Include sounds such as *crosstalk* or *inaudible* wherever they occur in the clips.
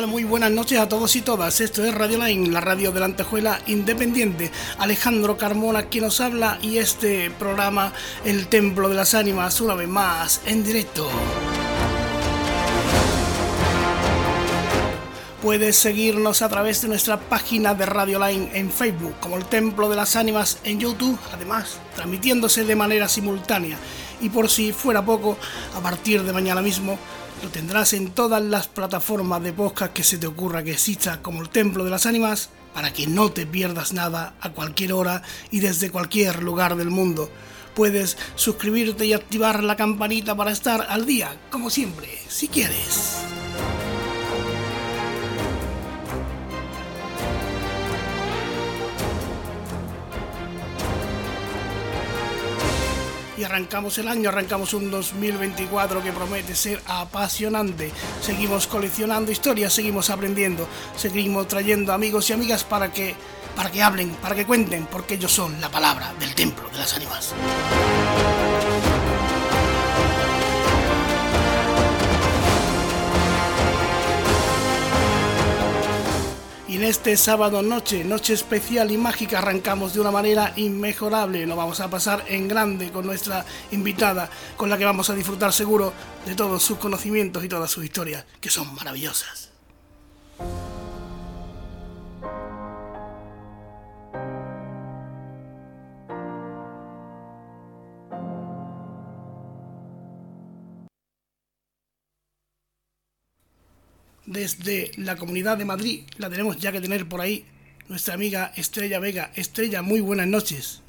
¿qué tal? Muy buenas noches a todos y todas. Esto es Radio Line, la radio de la Antejuela Independiente. Alejandro Carmona quien nos habla y este programa, El Templo de las Ánimas, una vez más, en directo. Puedes seguirnos a través de nuestra página de Radio Line en Facebook, como el Templo de las Ánimas en YouTube, además transmitiéndose de manera simultánea. Y por si fuera poco, a partir de mañana mismo lo tendrás en todas las plataformas de podcast que se te ocurra que exista como el Templo de las Ánimas para que no te pierdas nada a cualquier hora y desde cualquier lugar del mundo. Puedes suscribirte y activar la campanita para estar al día, como siempre, si quieres. Y arrancamos el año, arrancamos un 2024 que promete ser apasionante. Seguimos coleccionando historias, seguimos aprendiendo, seguimos trayendo amigos y amigas para que para que hablen, para que cuenten, porque ellos son la palabra del templo de las ánimas. Y en este sábado noche, noche especial y mágica, arrancamos de una manera inmejorable. Lo vamos a pasar en grande con nuestra invitada, con la que vamos a disfrutar seguro de todos sus conocimientos y todas sus historias, que son maravillosas. Desde la Comunidad de Madrid. La tenemos ya que tener por ahí nuestra amiga Estrella Vega. Estrella, muy buenas noches.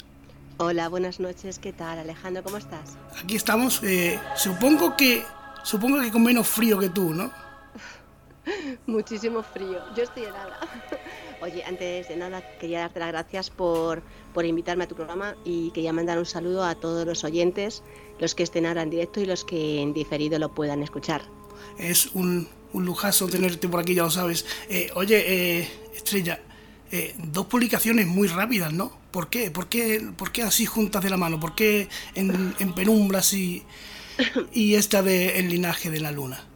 Hola, buenas noches. ¿Qué tal, Alejandro? ¿Cómo estás? Aquí estamos. Eh, supongo que supongo que con menos frío que tú, ¿no? *laughs* Muchísimo frío. Yo estoy helada. *laughs* Oye, antes de nada quería darte las gracias por, por invitarme a tu programa y quería mandar un saludo a todos los oyentes, los que estén ahora en directo y los que en diferido lo puedan escuchar. Es un un lujazo tenerte por aquí, ya lo sabes. Eh, oye, eh, Estrella, eh, dos publicaciones muy rápidas, ¿no? ¿Por qué? ¿Por qué, por qué así juntas de la mano? ¿Por qué en, penumbras *coughs* y, y esta de El linaje de la luna?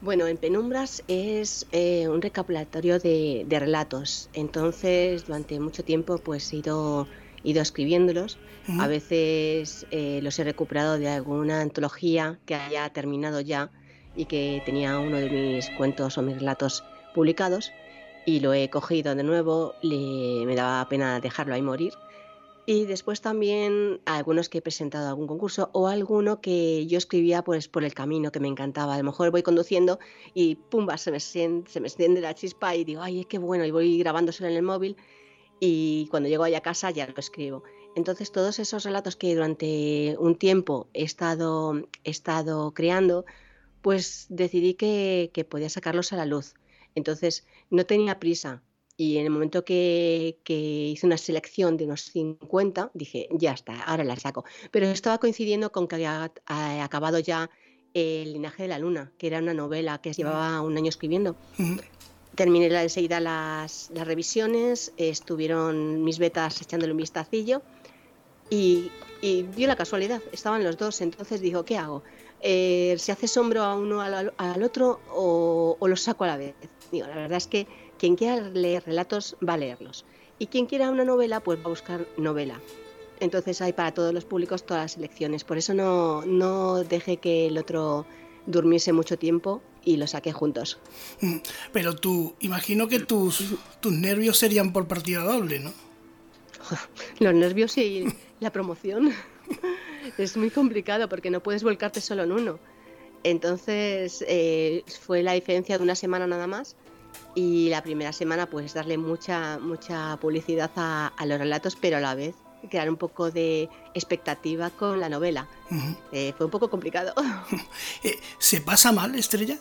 Bueno, en Penumbras es un recapitulatorio de, relatos. Entonces, durante mucho tiempo, pues he ido, ido escribiéndolos. A veces los he recuperado de alguna antología que haya terminado ya y que tenía uno de mis cuentos o mis relatos publicados y lo he cogido de nuevo, le, me daba pena dejarlo ahí morir. Y después también algunos que he presentado a algún concurso o alguno que yo escribía pues por el camino que me encantaba. A lo mejor voy conduciendo y pumba, se me, se me extiende la chispa y digo, ay, qué bueno, y voy grabándoselo en el móvil y cuando llego ahí a casa ya lo escribo. Entonces todos esos relatos que durante un tiempo he estado, he estado creando, pues decidí que, podía sacarlos a la luz. Entonces no tenía prisa y en el momento que, hice una selección de unos 50, dije, ya está, ahora la saco. Pero estaba coincidiendo con que había acabado ya El linaje de la luna, que era una novela que llevaba un año escribiendo. Terminé enseguida las, las revisiones, estuvieron mis betas echándole un vistacillo y, y dio la casualidad, estaban los dos, entonces dijo, ¿qué hago? Eh, se hace sombro a uno al, otro o, o, los saco a la vez. Digo, la verdad es que quien quiera leer relatos va a leerlos. Y quien quiera una novela, pues va a buscar novela. Entonces hay para todos los públicos todas las elecciones. Por eso no, no dejé que el otro durmiese mucho tiempo y lo saqué juntos. *laughs* Pero tú, imagino que tus, tus nervios serían por partida doble, ¿no? *laughs* Los nervios y la promoción. *laughs* es muy complicado porque no puedes volcarte solo en uno. Entonces eh, fue la diferencia de una semana nada más y la primera semana pues darle mucha mucha publicidad a, los relatos pero a la vez crear un poco de expectativa con la novela. Eh, fue un poco complicado. *laughs* Eh, ¿Se pasa mal, Estrella?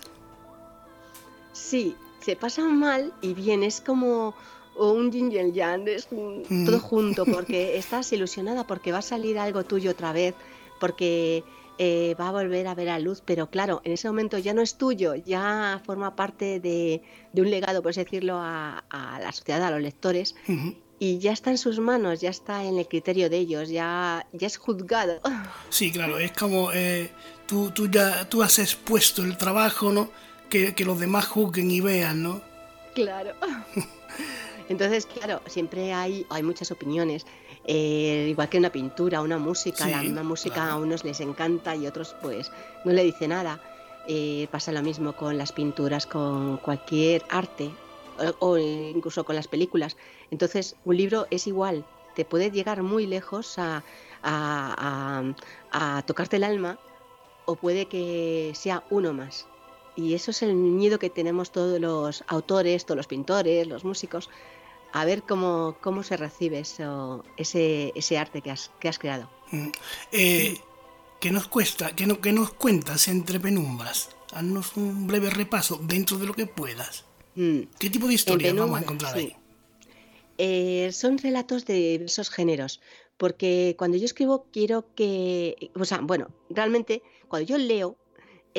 Sí, se pasa mal y bien, es como o un yin y yang, es mm. todo junto, porque *laughs* estás ilusionada porque va a salir algo tuyo otra vez, porque eh, va a volver a ver a luz, pero claro, en ese momento ya no es tuyo, ya forma parte de, un legado, por así decirlo, a, la sociedad, a los lectores, y ya está en sus manos, ya está en el criterio de ellos, ya, ya es juzgado. *laughs* Sí, claro, es como eh, tú, tú ya tú has expuesto el trabajo, ¿no? que, los demás juzguen y vean, ¿no? Claro. *laughs* Entonces, claro, siempre hay, hay muchas opiniones. Eh, igual que una pintura, una música, la misma música a unos les encanta y otros pues no le dice nada. Eh, pasa lo mismo con las pinturas, con cualquier arte o, incluso con las películas. Entonces, un libro es igual, te puede llegar muy lejos a, a, tocarte el alma o puede que sea uno más. Y eso es el miedo que tenemos todos los autores, todos los pintores, los músicos, a ver cómo, cómo se recibe eso, ese, ese arte que has, que has creado. Mm. Eh, ¿Qué nos cuesta? ¿Qué, no, nos cuentas entre penumbras? Haznos un breve repaso dentro de lo que puedas. Mm. ¿Qué tipo de historias vamos a encontrar ahí? Eh, son relatos de diversos géneros, porque cuando yo escribo quiero que, o sea, bueno, realmente cuando yo leo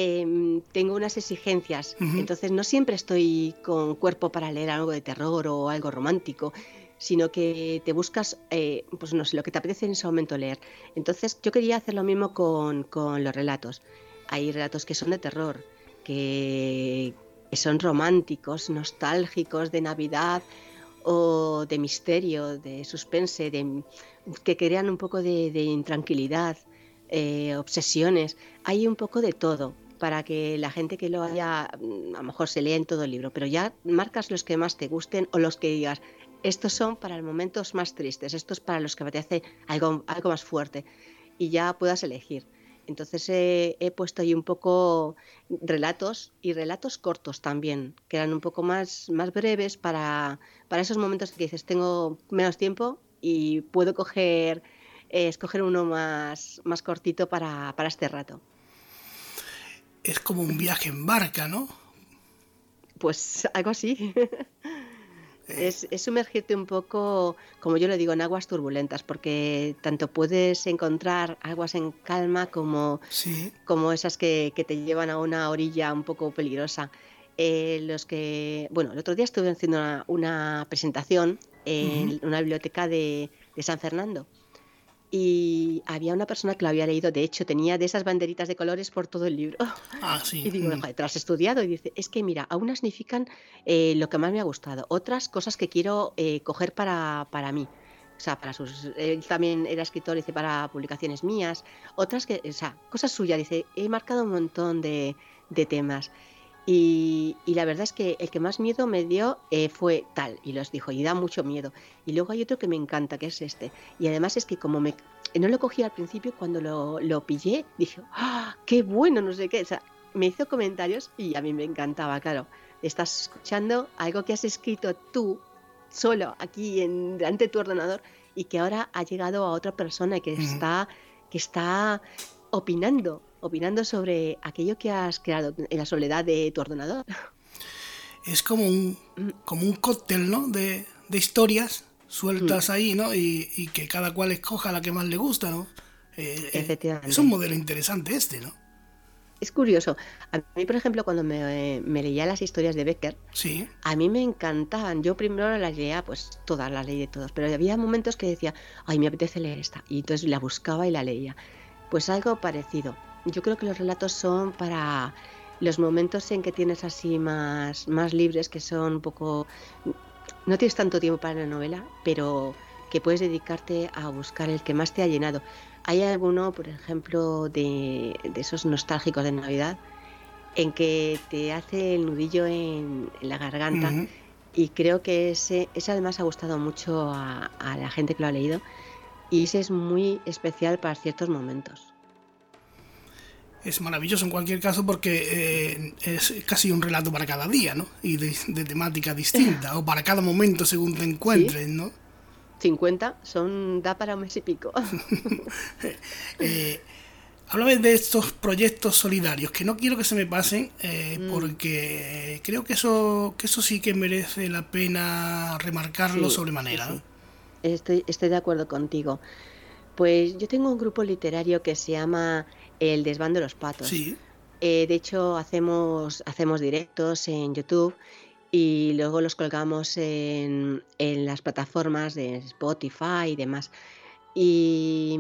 Em, tengo unas exigencias, entonces no siempre estoy con cuerpo para leer algo de terror o algo romántico, sino que te buscas, eh, pues no sé, lo que te apetece en ese momento leer. Entonces yo quería hacer lo mismo con, los relatos. Hay relatos que son de terror, que, son románticos, nostálgicos, de Navidad o de misterio, de suspense, de, que crean un poco de, intranquilidad, eh, obsesiones. Hay un poco de todo para que la gente que lo haya, mm, a lo mejor se lea en todo el libro, pero ya marcas los que más te gusten o los que digas, estos son para momentos más tristes, estos para los que te hace algo, algo más fuerte y ya puedas elegir. Entonces he puesto ahí un poco relatos y relatos cortos también, que eran un poco más, más breves para, para esos momentos que dices, tengo menos tiempo y puedo coger, eh, escoger uno más, más cortito para, para este rato es como un viaje en barca, ¿no? Pues algo así. *laughs* Es, sumergirte un poco, como yo le digo, en aguas turbulentas, porque tanto puedes encontrar aguas en calma como, como esas que, te llevan a una orilla un poco peligrosa. Eh, los que, bueno, el otro día estuve haciendo una, presentación en una biblioteca de, de San Fernando y había una persona que lo había leído, de hecho tenía de esas banderitas de colores por todo el libro. *laughs* Ah, sí. Y digo, te has estudiado y dice, es que mira, unas significan eh, lo que más me ha gustado, otras cosas que quiero eh, coger para, para mí. O sea, para sus. Él también era escritor, dice, para publicaciones mías. Otras que, o sea, cosas suyas, dice, he marcado un montón de, de temas. Y, la verdad es que el que más miedo me dio eh, fue tal, y los dijo, y da mucho miedo. Y luego hay otro que me encanta, que es este. Y además es que como me, no lo cogí al principio, cuando lo, lo pillé, dije, ¡ah, qué bueno! No sé qué. O sea, me hizo comentarios y a mí me encantaba, claro. Estás escuchando algo que has escrito tú, solo, aquí en, delante de tu ordenador, y que ahora ha llegado a otra persona que, está, que está opinando opinando sobre aquello que has creado en la soledad de tu ordenador. Es como un, como un cóctel, ¿no? De, historias sueltas mm. ahí, ¿no? Y, que cada cual escoja la que más le gusta, ¿no? Eh, eh, Efectivamente. Es un modelo interesante este, ¿no? Es curioso. A mí, por ejemplo, cuando me, leía las historias de Becker, ¿Sí? a mí me encantaban. Yo primero las leía, pues todas las leí de todos, pero había momentos que decía, ay, me apetece leer esta. Y entonces la buscaba y la leía. Pues algo parecido. Yo creo que los relatos son para los momentos en que tienes así más, más libres, que son un poco... No tienes tanto tiempo para la novela, pero que puedes dedicarte a buscar el que más te ha llenado. Hay alguno, por ejemplo, de, esos nostálgicos de Navidad, en que te hace el nudillo en, la garganta. Y creo que ese, ese además ha gustado mucho a, a la gente que lo ha leído. Y ese es muy especial para ciertos momentos es maravilloso en cualquier caso porque eh, es casi un relato para cada día, ¿no? Y de, temática distinta, o para cada momento según te encuentres, ¿no? 50 son da para un mes y pico. *laughs* eh, háblame de estos proyectos solidarios, que no quiero que se me pasen, eh, mm. porque creo que eso, que eso sí que merece la pena remarcarlo sobremanera. Estoy, estoy de acuerdo contigo. Pues yo tengo un grupo literario que se llama el desván de los patos. Sí. Eh, de hecho, hacemos, hacemos directos en YouTube y luego los colgamos en, en las plataformas de Spotify y demás. Y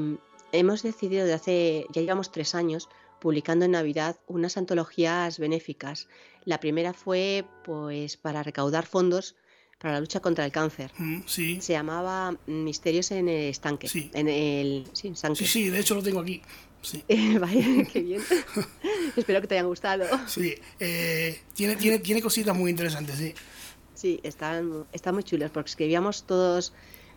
hemos decidido de hace, ya llevamos tres años, publicando en Navidad unas antologías benéficas. La primera fue pues para recaudar fondos para la lucha contra el cáncer. Mm, sí. Se llamaba Misterios en el estanque. Sí. En el sí, Sí, sí, de hecho lo tengo aquí. Sí. *laughs* Vaya, qué bien. *laughs* Espero que te hayan gustado. Sí, eh, tiene, tiene, tiene cositas muy interesantes, sí. Sí, están, están muy chulos porque escribíamos todos,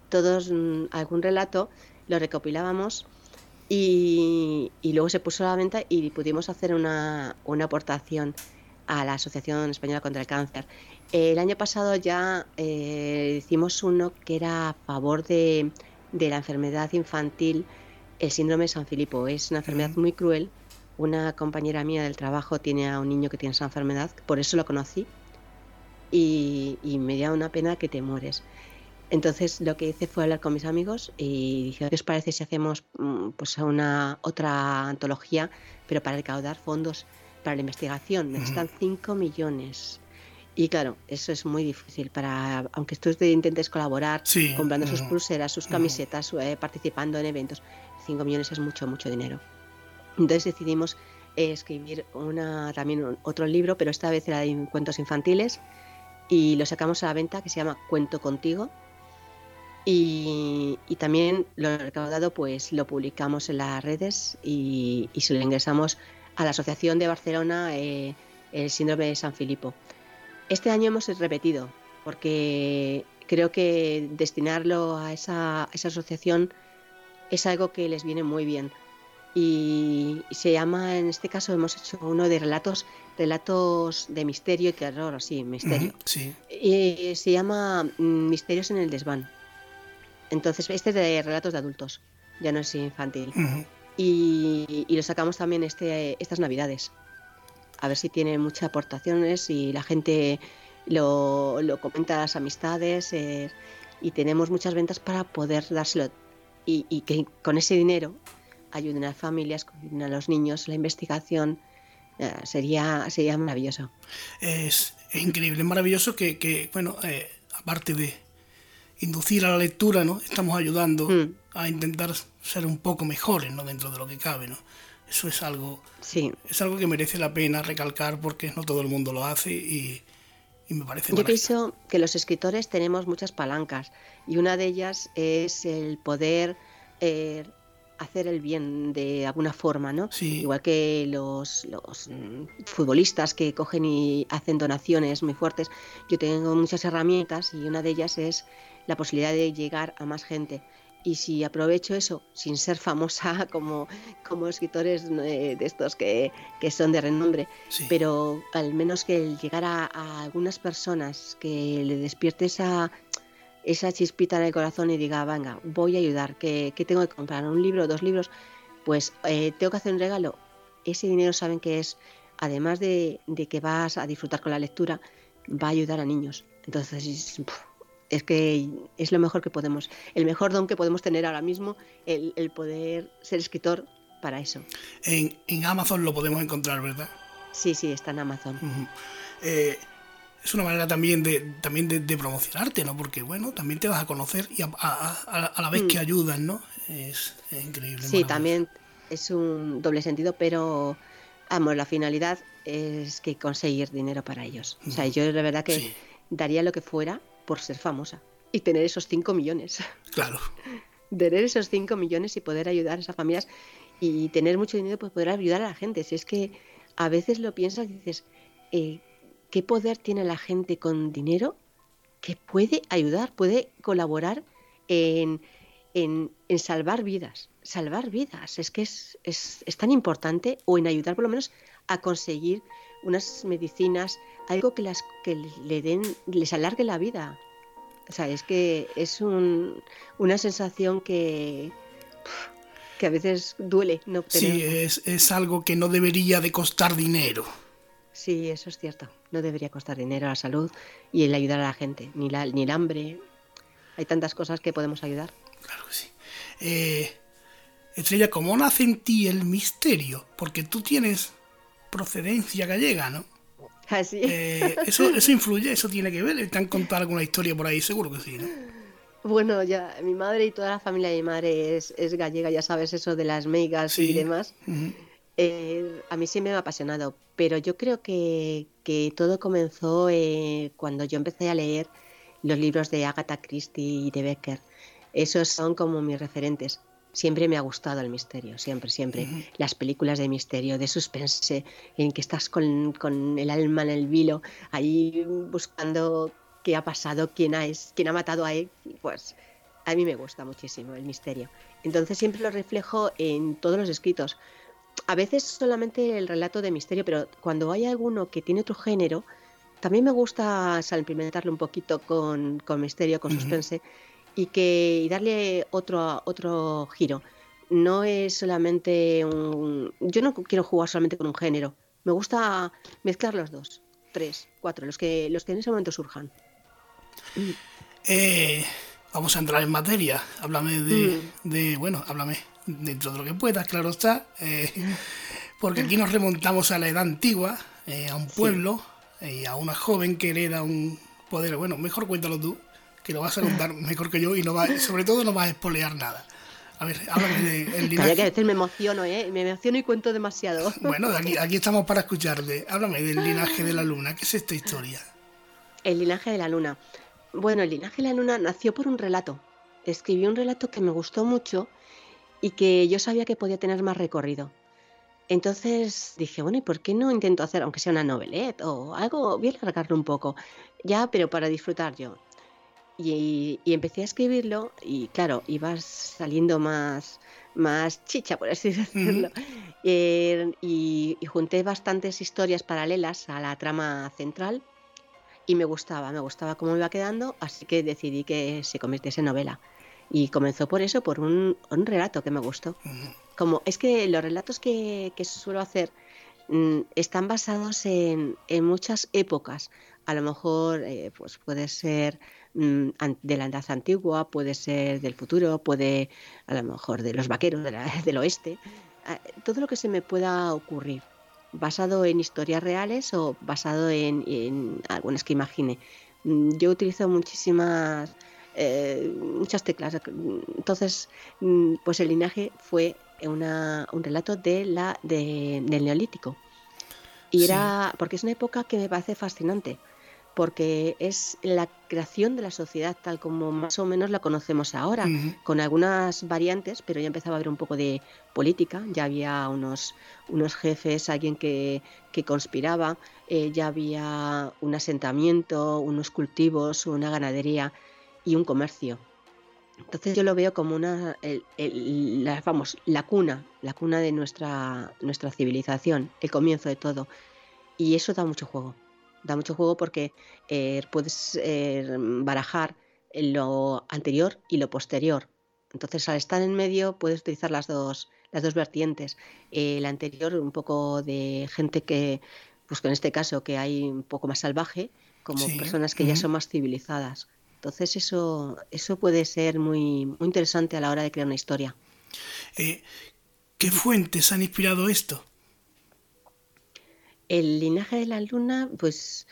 todos mm, algún relato, lo recopilábamos y, y, luego se puso a la venta y pudimos hacer una, una aportación a la Asociación Española contra el Cáncer. El año pasado ya eh, hicimos uno que era a favor de, de la enfermedad infantil, el síndrome de San Filipo. Es una enfermedad muy cruel. Una compañera mía del trabajo tiene a un niño que tiene esa enfermedad, por eso lo conocí y, me da una pena que te mueres. Entonces lo que hice fue hablar con mis amigos y dije, ¿qué os parece si hacemos mm, pues una otra antología, pero para recaudar fondos para la investigación? Necesitan 5 millones. Y claro, eso es muy difícil para, aunque tú intentes colaborar, comprando sus pulseras, sus camisetas, eh, participando en eventos, 5 millones es mucho, mucho dinero. Entonces decidimos eh, escribir una, también otro libro, pero esta vez era de cuentos infantiles, y lo sacamos a la venta que se llama Cuento Contigo. Y, también lo recaudado pues lo publicamos en las redes y, se lo ingresamos a la Asociación de Barcelona eh, el síndrome de San Filipo. Este año hemos repetido porque creo que destinarlo a esa, a esa asociación es algo que les viene muy bien y se llama, en este caso hemos hecho uno de relatos, relatos de misterio y terror, así, misterio. sí. Y se llama mm, Misterios en el desván. Entonces, este es de relatos de adultos, ya no es infantil. y, lo sacamos también este, estas navidades. A ver si tiene muchas aportaciones y la gente lo, comenta a las amistades eh, y tenemos muchas ventas para poder dárselo y, y que con ese dinero ayuden a las familias, ayuden a los niños, la investigación. Eh, sería, sería maravilloso. Es, increíble, es maravilloso que, bueno, eh, aparte de inducir a la lectura, ¿no? Estamos ayudando mm. a intentar ser un poco mejores, ¿no? Dentro de lo que cabe, ¿no? Eso es algo, sí. es algo que merece la pena recalcar porque no todo el mundo lo hace y, me parece Yo pienso que los escritores tenemos muchas palancas y una de ellas es el poder eh, hacer el bien de alguna forma, ¿no? Igual que los, los, mm, futbolistas que cogen y hacen donaciones muy fuertes. Yo tengo muchas herramientas y una de ellas es la posibilidad de llegar a más gente. Y si aprovecho eso sin ser famosa *laughs* como, como escritores eh, de estos que, que son de renombre, pero al menos que llegar a, a algunas personas, que le despierte esa esa chispita en el corazón y diga, venga, voy a ayudar, ¿qué, tengo que comprar? ¿Un libro, dos libros? Pues eh, tengo que hacer un regalo. Ese dinero saben que es, además de, que vas a disfrutar con la lectura, va a ayudar a niños. Entonces, es que es lo mejor que podemos, el mejor don que podemos tener ahora mismo, el, poder ser escritor para eso. En, Amazon lo podemos encontrar, ¿verdad? Sí, sí, está en Amazon es una manera también de también de, promocionarte, ¿no? Porque, bueno, también te vas a conocer y a, la vez que mm. ayudan, ¿no? Es, increíble. Sí, también es un doble sentido, pero, vamos, la finalidad es que conseguir dinero para ellos. O sea, yo de verdad que daría lo que fuera por ser famosa y tener esos 5 millones. Claro. tener esos 5 millones y poder ayudar a esas familias y tener mucho dinero, pues poder ayudar a la gente. Si es que a veces lo piensas y dices, eh, qué poder tiene la gente con dinero que puede ayudar, puede colaborar en, salvar vidas. Salvar vidas, es que es, tan importante, o en ayudar por lo menos a conseguir unas medicinas, algo que, las, que le den, les alargue la vida. O sea, es que es una sensación que, que a veces duele no obtener. Sí, es, es algo que no debería de costar dinero. Sí, eso es cierto. No debería costar dinero la salud y el ayudar a la gente, ni, la, ni el hambre. Hay tantas cosas que podemos ayudar. Claro que sí. Eh, Estrella, ¿cómo nace en ti el misterio? Porque tú tienes procedencia gallega, ¿no? Así. Ah, eh, eso, eso influye, eso tiene que ver. ¿Te han contado alguna historia por ahí? Seguro que sí, ¿no? Bueno, ya mi madre y toda la familia de mi madre es, gallega, ya sabes eso de las meigas y demás. Eh, a mí sí me ha apasionado, pero yo creo que, todo comenzó eh, cuando yo empecé a leer los libros de Agatha Christie y de Becker. Esos son como mis referentes. Siempre me ha gustado el misterio, siempre, siempre. Las películas de misterio, de suspense, en que estás con, con, el alma en el vilo, ahí buscando qué ha pasado, quién ha, es, quién ha matado a él, pues a mí me gusta muchísimo el misterio. Entonces siempre lo reflejo en todos los escritos. A veces solamente el relato de misterio, pero cuando hay alguno que tiene otro género, también me gusta salpimentarlo un poquito con, con misterio, con suspense y que y darle otro, otro giro. No es solamente un... Yo no quiero jugar solamente con un género. Me gusta mezclar los dos, tres, cuatro, los que, los que en ese momento surjan. Eh, vamos a entrar en materia. Háblame de, mm. de, bueno, háblame dentro de lo que puedas, claro está. Eh, porque aquí nos remontamos a la edad antigua, eh, a un pueblo y a una joven que hereda un poder. Bueno, mejor cuéntalo tú que lo vas a contar mejor que yo y no va, sobre todo no vas a espolear nada. A ver, háblame del linaje. que a veces me emociono, ¿eh? Me emociono y cuento demasiado. *laughs* Bueno, aquí, aquí estamos para escucharte. Háblame del linaje de la luna. ¿Qué es esta historia? El linaje de la luna. Bueno, el linaje de la luna nació por un relato. Escribí un relato que me gustó mucho y que yo sabía que podía tener más recorrido. Entonces dije, bueno, ¿y por qué no intento hacer, aunque sea una novelette o algo? Voy a alargarlo un poco. Ya, pero para disfrutar yo. Y, empecé a escribirlo y claro, ibas saliendo más, más chicha, por así *laughs* decirlo. Eh, y, junté bastantes historias paralelas a la trama central y me gustaba, me gustaba cómo iba quedando, así que decidí que se convirtiese en novela. Y comenzó por eso, por un, relato que me gustó. Como es que los relatos que, que suelo hacer mm, están basados en, en, muchas épocas. A lo mejor eh, pues puede ser de la edad antigua, puede ser del futuro, puede a lo mejor de los vaqueros *laughs* del oeste, ah, todo lo que se me pueda ocurrir, basado en historias reales o basado en, algunas que imagine. Mm, yo utilizo muchísimas, eh, muchas teclas, entonces mm, pues el linaje fue una, un relato de la, del neolítico. Y era, porque es una época que me parece fascinante porque es la creación de la sociedad tal como más o menos la conocemos ahora, con algunas variantes, pero ya empezaba a haber un poco de política, ya había unos, unos jefes, alguien que, que conspiraba, eh, ya había un asentamiento, unos cultivos, una ganadería y un comercio. Entonces yo lo veo como una, la, vamos, la cuna, la cuna de nuestra, nuestra civilización, el comienzo de todo. Y eso da mucho juego da mucho juego porque eh, puedes eh, barajar lo anterior y lo posterior. Entonces, al estar en medio, puedes utilizar las dos, las dos vertientes. el anterior, un poco de gente que, pues en este caso, que hay un poco más salvaje, como personas que ya son más civilizadas. Entonces, eso, eso puede ser muy, muy interesante a la hora de crear una historia. Eh, ¿Qué fuentes han inspirado esto? El linaje de la luna, pues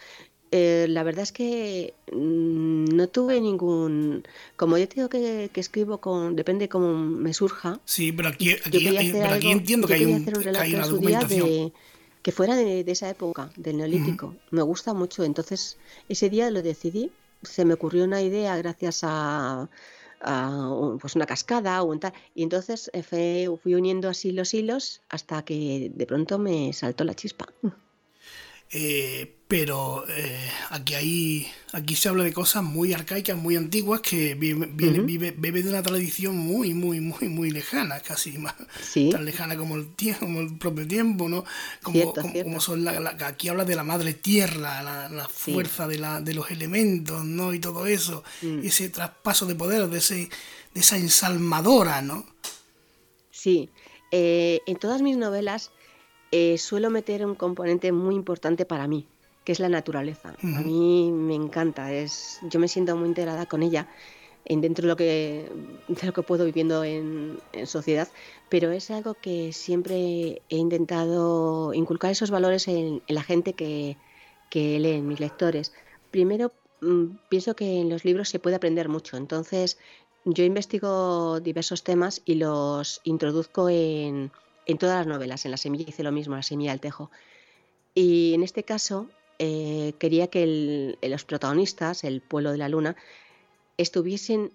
eh, la verdad es que mm, no tuve ningún. Como yo tengo que, que escribo con. Depende cómo me surja. Sí, pero aquí, entiendo que hay, un, una documentación. que fuera de, esa época, del neolítico. Me gusta mucho. Entonces, ese día lo decidí. Se me ocurrió una idea gracias a, pues una cascada o tal. Y entonces eh, fui uniendo así los hilos hasta que de pronto me saltó la chispa. Eh, pero eh, aquí hay aquí se habla de cosas muy arcaicas, muy antiguas que vive, vive, bebe de una tradición muy, muy, muy, muy lejana, casi más tan lejana como el tiempo, como el propio tiempo, ¿no? Como, como, son la, aquí habla de la madre tierra, la, fuerza de, la, de los elementos, ¿no? Y todo eso, mm. ese traspaso de poder, de ese, de esa ensalmadora, ¿no? Sí. Eh, en todas mis novelas eh, suelo meter un componente muy importante para mí, que es la naturaleza. A mí me encanta, es, yo me siento muy integrada con ella dentro de lo que, de lo que puedo viviendo en, sociedad, pero es algo que siempre he intentado inculcar esos valores en, la gente que, que leen, mis lectores. Primero, mm, pienso que en los libros se puede aprender mucho, entonces yo investigo diversos temas y los introduzco en, En todas las novelas, en La Semilla hice lo mismo, La Semilla del Tejo. Y en este caso eh, quería que los protagonistas, el pueblo de la luna, estuviesen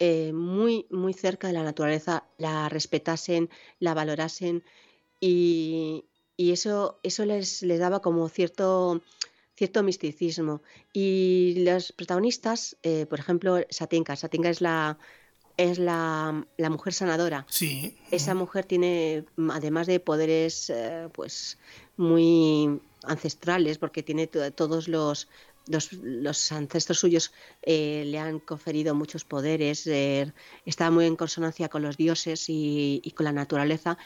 eh, muy, muy cerca de la naturaleza, la respetasen, la valorasen y, eso, eso les, les, daba como cierto, cierto misticismo. Y los protagonistas, eh, por ejemplo, Satinka, Satinka es la, es la, mujer sanadora. Sí. Esa mujer tiene, además de poderes eh, pues muy ancestrales, porque tiene todos los, los, ancestros suyos eh, le han conferido muchos poderes, eh, está muy en consonancia con los dioses y, con la naturaleza.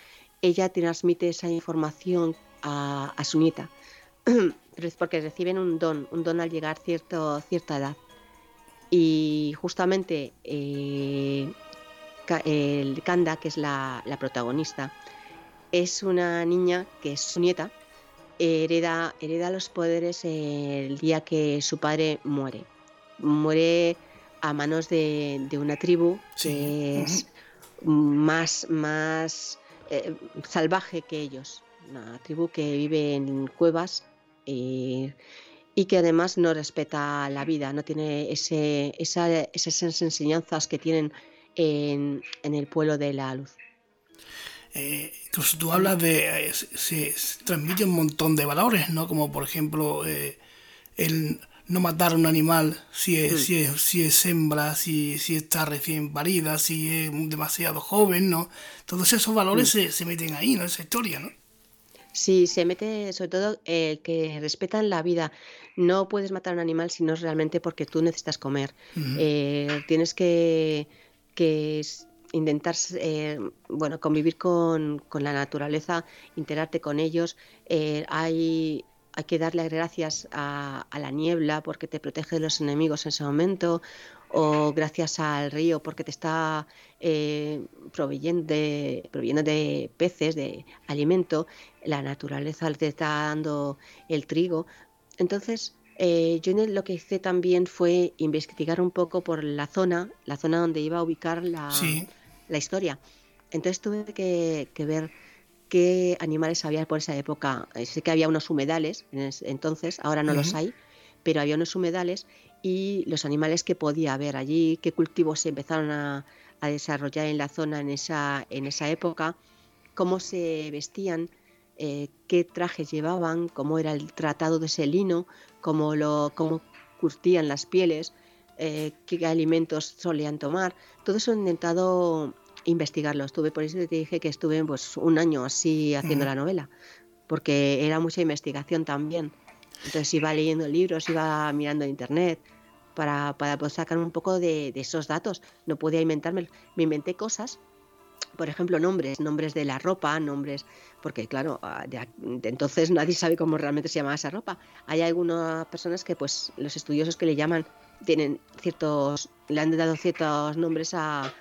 Ella transmite esa información a, su nieta, *clears throat* porque reciben un don, un don al llegar cierto, cierta edad. Y justamente eh, el Kanda, que es la, protagonista, es una niña que es su nieta, hereda, hereda los poderes el día que su padre muere. Muere a manos de, una tribu que es más, más eh, salvaje que ellos. Una tribu que vive en cuevas. Eh, y que además no respeta la vida, no tiene ese, esas enseñanzas que tienen en, el pueblo de la luz. Eh, tú hablas de, eh, se, transmite un montón de valores, ¿no? Como por ejemplo eh, el no matar a un animal si es, mm. si es, si es hembra, si, si está recién parida, si es demasiado joven, ¿no? Todos esos valores mm. se, se, meten ahí, ¿no? Esa historia, ¿no? Sí, se mete sobre todo el que respetan la vida. No puedes matar a un animal si no es realmente porque tú necesitas comer. Eh, tienes que, intentar eh, bueno, convivir con, la naturaleza, integrarte con ellos. Eh, hay, hay que darle gracias a, a, la niebla porque te protege de los enemigos en ese momento, o gracias al río porque te está eh, proveyendo, de, de peces, de alimento, la naturaleza te está dando el trigo. Entonces, eh, yo lo que hice también fue investigar un poco por la zona, la zona donde iba a ubicar la, la historia. Entonces tuve que, ver qué animales había por esa época. Sé que había unos humedales entonces, ahora no los hay, pero había unos humedales y los animales que podía haber allí, qué cultivos se empezaron a, desarrollar en la zona en esa, en esa época, cómo se vestían, eh, qué trajes llevaban, cómo era el tratado de ese lino, cómo, lo, cómo curtían las pieles, eh, qué alimentos solían tomar. Todo eso he intentado investigarlo. Estuve, por eso te dije que estuve pues, un año así haciendo la novela, porque era mucha investigación también. Entonces iba leyendo libros, iba mirando internet, para, para poder sacar un poco de, esos datos. No podía inventarme, me inventé cosas, por ejemplo, nombres, nombres de la ropa, nombres, porque claro, ah, de, entonces nadie sabe cómo realmente se llama esa ropa. Hay algunas personas que, pues, los estudiosos que le llaman, tienen ciertos, le han dado ciertos nombres a,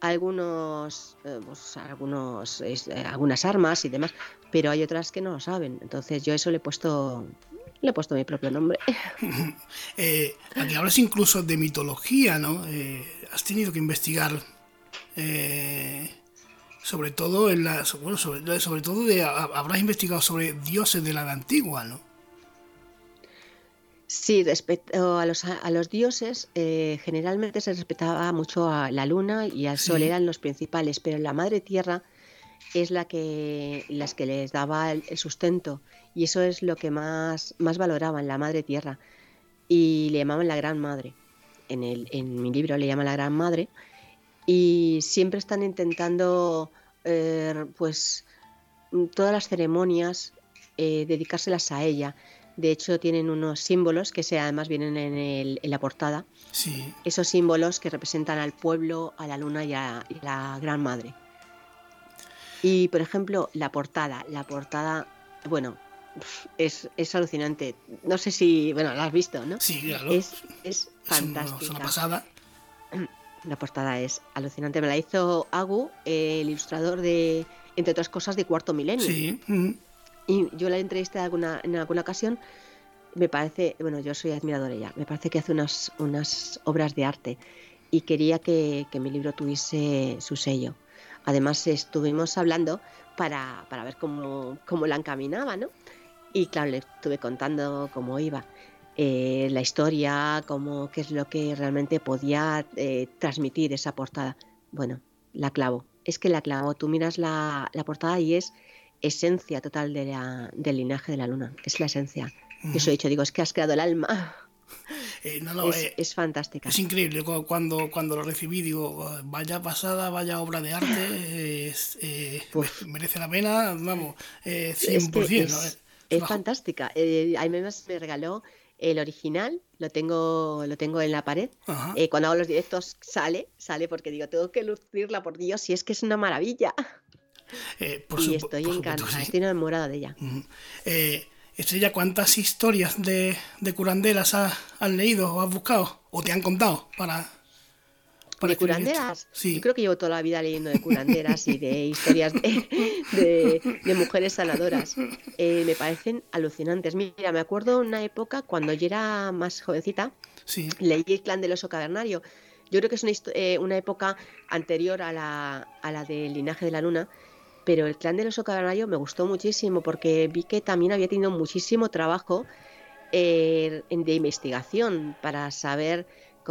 algunos, eh, pues, algunos, eh, algunas armas y demás, pero hay otras que no lo saben. Entonces yo eso le he puesto le he puesto mi propio nombre. *laughs* eh, aquí hablas incluso de mitología, ¿no? Eh, has tenido que investigar eh, sobre todo en la, bueno, sobre, todo de, habrás investigado sobre dioses de la edad antigua, ¿no? Sí, respecto a los, a los dioses, eh, generalmente se respetaba mucho a la luna y al sol, eran los principales, pero la madre tierra es la que, las que les daba el, sustento y eso es lo que más, más valoraban, la madre tierra. Y le llamaban la gran madre. En, el, en mi libro le llaman la gran madre y siempre están intentando, eh, pues, todas las ceremonias, eh, dedicárselas a ella. De hecho, tienen unos símbolos que se, además vienen en, el, en la portada. Sí. Esos símbolos que representan al pueblo, a la luna y a la gran madre. Y por ejemplo, la portada, la portada, bueno, es, es alucinante. No sé si, bueno, la has visto, ¿no? Sí, claro. Es, es fantástica. Es una pasada. La portada es alucinante. Me la hizo Agu, el ilustrador de, entre otras cosas, de Cuarto Milenio. Sí. Y yo la entrevisté alguna, en alguna ocasión. Me parece, bueno, yo soy admiradora ya, me parece que hace unas, unas obras de arte y quería que, que mi libro tuviese su sello. Además, estuvimos hablando para, para ver cómo, cómo, la encaminaba, ¿no? Y claro, le estuve contando cómo iba. Eh, la historia, cómo, qué es lo que realmente podía eh, transmitir esa portada. Bueno, la clavo. Es que la clavo. Tú miras la, la portada y es esencia total de la, del linaje de la luna. Es la esencia. Yo eso he dicho, digo, es que has creado el alma. *laughs* Eh, no, no, es, es, fantástica. Es increíble. Cuando, cuando lo recibí, digo, vaya pasada, vaya obra de arte, es, *laughs* merece la pena, vamos, 100%. Es, es, fantástica. a mí me regaló el original, lo tengo, lo tengo en la pared. Eh, cuando hago los directos sale, sale porque digo, tengo que lucirla por Dios, y es que es una maravilla. Eh, por y estoy encantada, estoy enamorada de ella. Eh, Estrella, ¿cuántas historias de, de curanderas has, has, leído o has buscado o te han contado para, ¿De curanderas? Sí. Yo creo que llevo toda la vida leyendo de curanderas y de historias *laughs* de, mujeres sanadoras. Eh, me parecen alucinantes. Mira, me acuerdo una época cuando yo era más jovencita, leí El clan del oso cavernario. Yo creo que es una, eh, una época anterior a la, a la del linaje de la luna, pero el clan del oso cavernario me gustó muchísimo porque vi que también había tenido muchísimo trabajo eh, de investigación para saber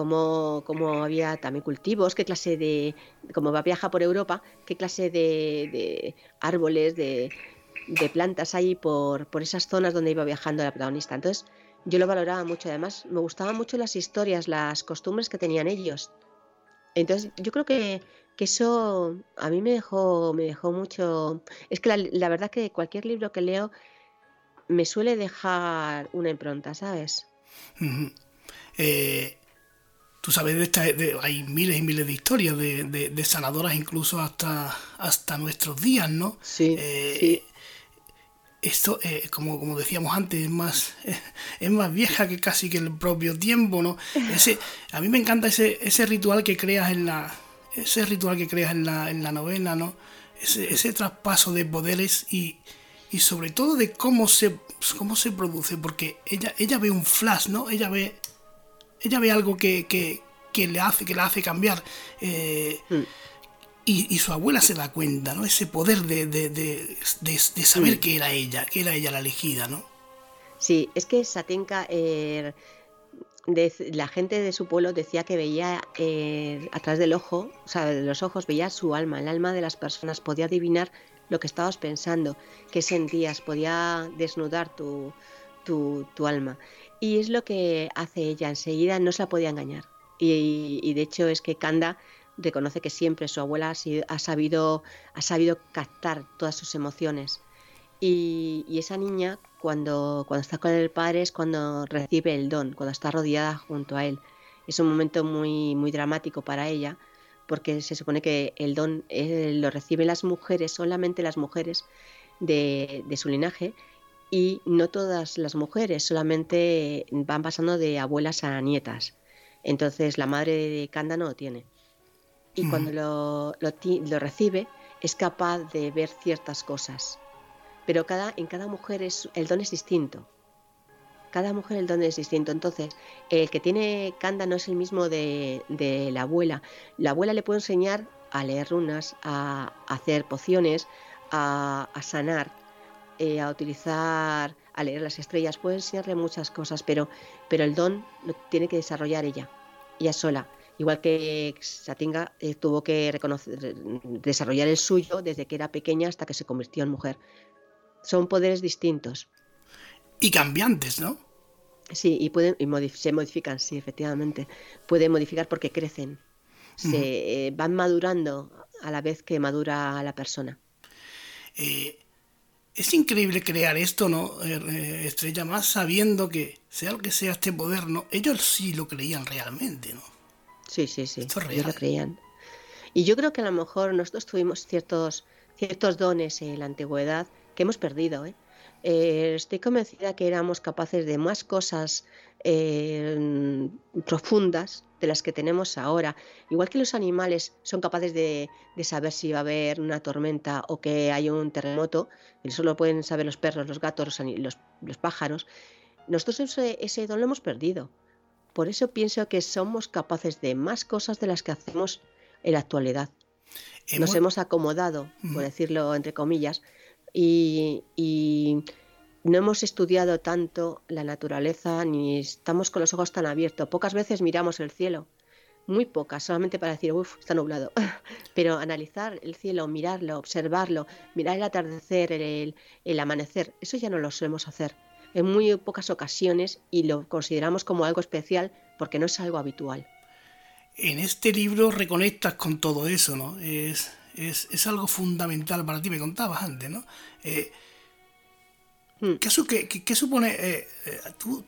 cómo, había también cultivos, qué clase de, como viaja por Europa, qué clase de, árboles, de, plantas hay por, por esas zonas donde iba viajando la protagonista. Entonces, yo lo valoraba mucho. Además, me gustaban mucho las historias, las costumbres que tenían ellos. Entonces, yo creo que, eso a mí me dejó, me dejó mucho. Es que la, la verdad que cualquier libro que leo me suele dejar una impronta, ¿sabes? eh, tú sabes, de hay miles y miles de historias de, sanadoras incluso hasta, hasta nuestros días, ¿no? Sí. Eh, esto, eh, como, como decíamos antes, es más, *laughs* es más vieja que casi que el propio tiempo, ¿no? Ese, a mí me encanta ese, ese ritual que creas en la, ese ritual que creas en la, en la novena, ¿no? Ese, ese traspaso de poderes y, y sobre todo de cómo se, cómo se produce, porque ella, ella ve un flash, ¿no? Ella ve ella ve algo que, que, le hace, que la hace cambiar. Eh, mm. y, su abuela se da cuenta, ¿no? Ese poder de, de, de, de saber mm. que era ella, que era ella la elegida, ¿no? Sí, es que Satenka, eh, la gente de su pueblo decía que veía eh, a través del ojo, o sea, de los ojos, veía su alma, el alma de las personas, podía adivinar lo que estabas pensando, qué sentías, podía desnudar tu, tu, tu alma. Y es lo que hace ella, enseguida no se la podía engañar. Y, de hecho es que Kanda reconoce que siempre su abuela ha, sabido, ha sabido captar todas sus emociones. Y, esa niña, cuando, cuando está con el padre, es cuando recibe el don, cuando está rodeada junto a él. Es un momento muy, muy dramático para ella, porque se supone que el don eh, lo reciben las mujeres, solamente las mujeres de, de su linaje, y no todas las mujeres, solamente van pasando de abuelas a nietas. Entonces la madre de Kanda no lo tiene. Y cuando lo, lo, recibe es capaz de ver ciertas cosas. Pero cada, en cada mujer es, el don es distinto. Cada mujer el don es distinto. Entonces, el que tiene Kanda no es el mismo de, de la abuela. La abuela le puede enseñar a leer runas, a, hacer pociones, a, a sanar eh, a utilizar, a leer las estrellas, puede enseñarle muchas cosas, pero, pero el don lo tiene que desarrollar ella, ella sola. Igual que Satinga eh, tuvo que reconocer, desarrollar el suyo desde que era pequeña hasta que se convirtió en mujer. Son poderes distintos. Y cambiantes, ¿no? Sí, y, pueden, se modifican, sí, efectivamente. Pueden modificar porque crecen. Se eh, van madurando a la vez que madura la persona. Eh, es increíble crear esto, ¿no? Eh, eh, Estrella más sabiendo que sea lo que sea este poder, ¿no? Ellos sí lo creían realmente, ¿no? Sí, sí, sí. Ellos lo creían. Y yo creo que a lo mejor nosotros tuvimos ciertos, ciertos dones en la antigüedad que hemos perdido, ¿eh? Eh, estoy convencida que éramos capaces de más cosas eh, profundas de las que tenemos ahora. Igual que los animales son capaces de, saber si va a haber una tormenta o que hay un terremoto, eso lo pueden saber los perros, los gatos, los, pájaros. Nosotros ese, ese don lo hemos perdido. Por eso pienso que somos capaces de más cosas de las que hacemos en la actualidad. Nos hemos acomodado, por decirlo entre comillas, y, no hemos estudiado tanto la naturaleza ni estamos con los ojos tan abiertos. Pocas veces miramos el cielo, muy pocas, solamente para decir, uff, está nublado. *laughs* Pero analizar el cielo, mirarlo, observarlo, mirar el atardecer, el, el amanecer, eso ya no lo solemos hacer en muy pocas ocasiones y lo consideramos como algo especial porque no es algo habitual. En este libro reconectas con todo eso, ¿no? Es, es, algo fundamental para ti, me contabas antes, ¿no? Eh, hmm. ¿qué, supone? Eh, eh, tú,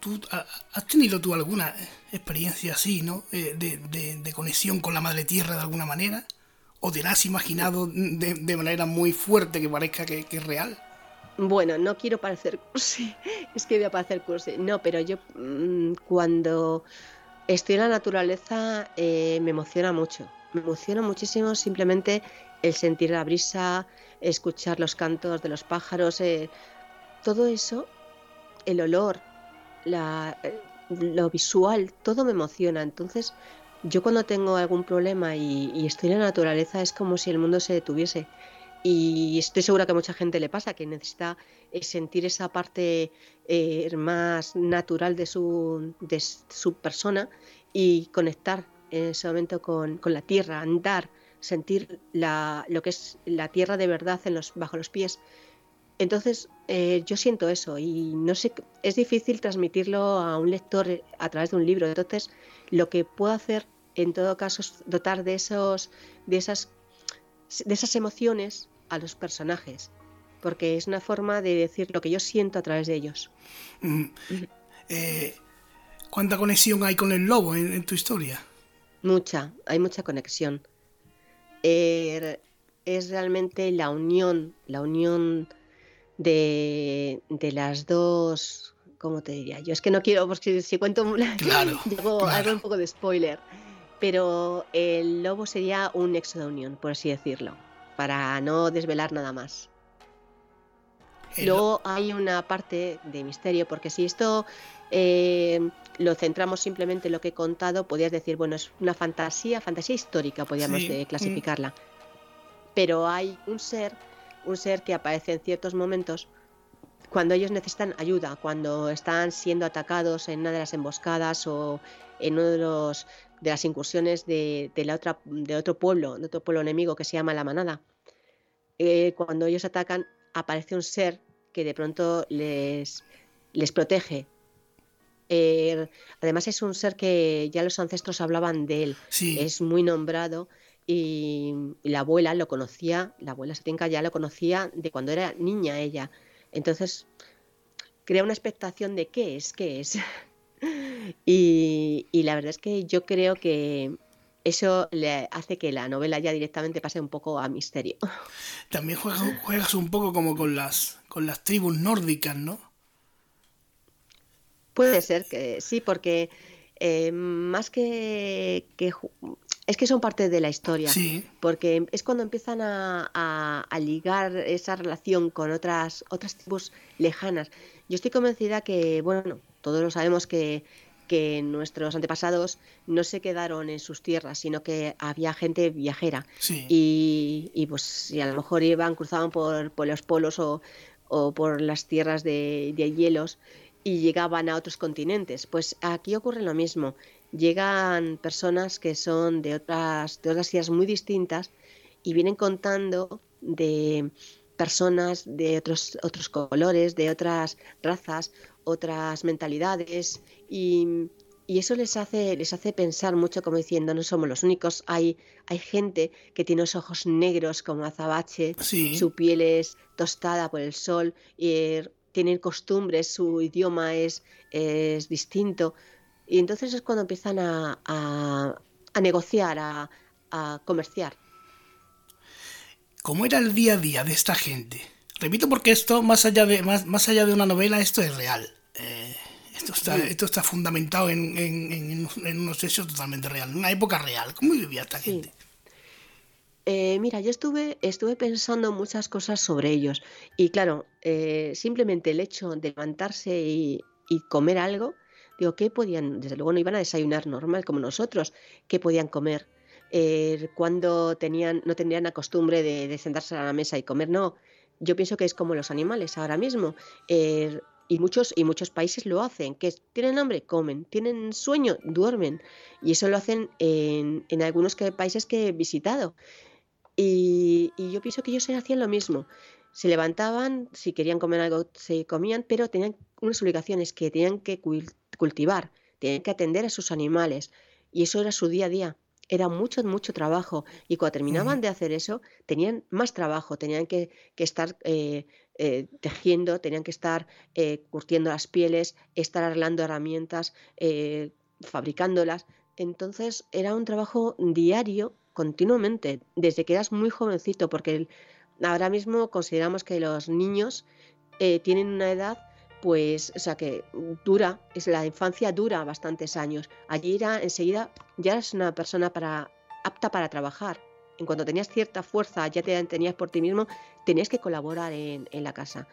¿Has tenido tú alguna experiencia así, ¿no? de, conexión con la madre tierra de alguna manera? ¿O te la has imaginado de, manera muy fuerte que parezca que es real? Bueno, no quiero parecer cursi, *laughs* es que voy a parecer cursi. No, pero yo mm, cuando estoy en la naturaleza eh, me emociona mucho. Me emociona muchísimo simplemente el sentir la brisa, escuchar los cantos de los pájaros, eh, todo eso, el olor, la, eh, lo visual, todo me emociona. Entonces, yo cuando tengo algún problema y, estoy en la naturaleza es como si el mundo se detuviese y estoy segura que a mucha gente le pasa, que necesita eh, sentir esa parte más natural de su persona y conectar en ese momento con, la tierra, andar, sentir la, lo que es la tierra de verdad en los, bajo los pies. Entonces, eh, yo siento eso y no sé, es difícil transmitirlo a un lector a través de un libro. Entonces, lo que puedo hacer en todo caso es dotar de esos, de esas, de esas emociones a los personajes, porque es una forma de decir lo que yo siento a través de ellos. Mm. Eh, ¿Cuánta conexión hay con el lobo en, tu historia? Mucha, hay mucha conexión. Er, es realmente la unión, la unión de, las dos, ¿cómo te diría? Yo es que no quiero, porque si cuento *laughs* claro, algo un poco de spoiler, pero el lobo sería un nexo de unión, por así decirlo para no desvelar nada más. Luego hay una parte de misterio, porque si esto eh, lo centramos simplemente en lo que he contado, podrías decir, bueno, es una fantasía, fantasía histórica, podríamos mm. clasificarla. Pero hay un ser, un ser que aparece en ciertos momentos cuando ellos necesitan ayuda, cuando están siendo atacados en una de las emboscadas o en uno de los de las incursiones de, la otra, de otro pueblo, de otro pueblo enemigo que se llama la manada. Eh, cuando ellos atacan, aparece un ser que de pronto les, les protege. Eh, además es un ser que ya los ancestros hablaban de él. Es muy nombrado y, la abuela lo conocía, la abuela Satinka ya lo conocía de cuando era niña ella. Entonces crea una expectación de qué es, qué es. *laughs* Y, la verdad es que yo creo que eso le hace que la novela ya directamente pase un poco a misterio. *laughs* También juegas, un poco como con las, con las tribus nórdicas, ¿no? Puede ser que sí, porque eh, más que, es que son parte de la historia, sí. porque es cuando empiezan a, a, ligar esa relación con otras otras tribus lejanas. Yo estoy convencida que, bueno, todos lo sabemos que, que nuestros antepasados no se quedaron en sus tierras, sino que había gente viajera. Y, y, pues si a lo mejor iban, cruzaban por, por los polos o, o, por las tierras de, de, hielos y llegaban a otros continentes. Pues aquí ocurre lo mismo. Llegan personas que son de otras, de otras tierras muy distintas y vienen contando de personas de otros, otros colores, de otras razas otras mentalidades y, eso les hace, les hace pensar mucho como diciendo no somos los únicos, hay, hay gente que tiene los ojos negros como azabache, su piel es tostada por el sol, y tienen costumbres, su idioma es, es distinto. Y entonces es cuando empiezan a, a, negociar, a, a comerciar. ¿Cómo era el día a día de esta gente? Repito porque esto, más allá de, más, más allá de una novela, esto es real. Eh, esto, está, esto está fundamentado en, en, en, unos hechos totalmente reales, en una época real. ¿Cómo vivía esta gente? Eh, mira, yo estuve, estuve pensando muchas cosas sobre ellos. Y claro, eh, simplemente el hecho de levantarse y, y, comer algo, digo, ¿qué podían? Desde luego no iban a desayunar normal como nosotros. ¿Qué podían comer? Eh, cuando tenían, no tenían la costumbre de, sentarse a la mesa y comer. No, yo pienso que es como los animales ahora mismo. Eh, y muchos, y muchos países lo hacen, que tienen hambre, comen, tienen sueño, duermen. Y eso lo hacen en, en algunos países que he visitado. Y, y, yo pienso que ellos hacían lo mismo. Se levantaban, si querían comer algo, se comían, pero tenían unas obligaciones que tenían que cultivar, tenían que atender a sus animales. Y eso era su día a día era mucho, mucho trabajo. Y cuando terminaban de hacer eso, tenían más trabajo, tenían que, estar eh, eh, tejiendo, tenían que estar eh, curtiendo las pieles, estar arreglando herramientas, fabricándolas. Entonces era un trabajo diario, continuamente, desde que eras muy jovencito, porque ahora mismo consideramos que los niños tienen una edad pues, o sea, que dura, es la infancia dura bastantes años. Allí era enseguida, ya eras una persona para, apta para trabajar. En cuanto tenías cierta fuerza, ya te tenías por ti mismo, tenías que colaborar en, la casa.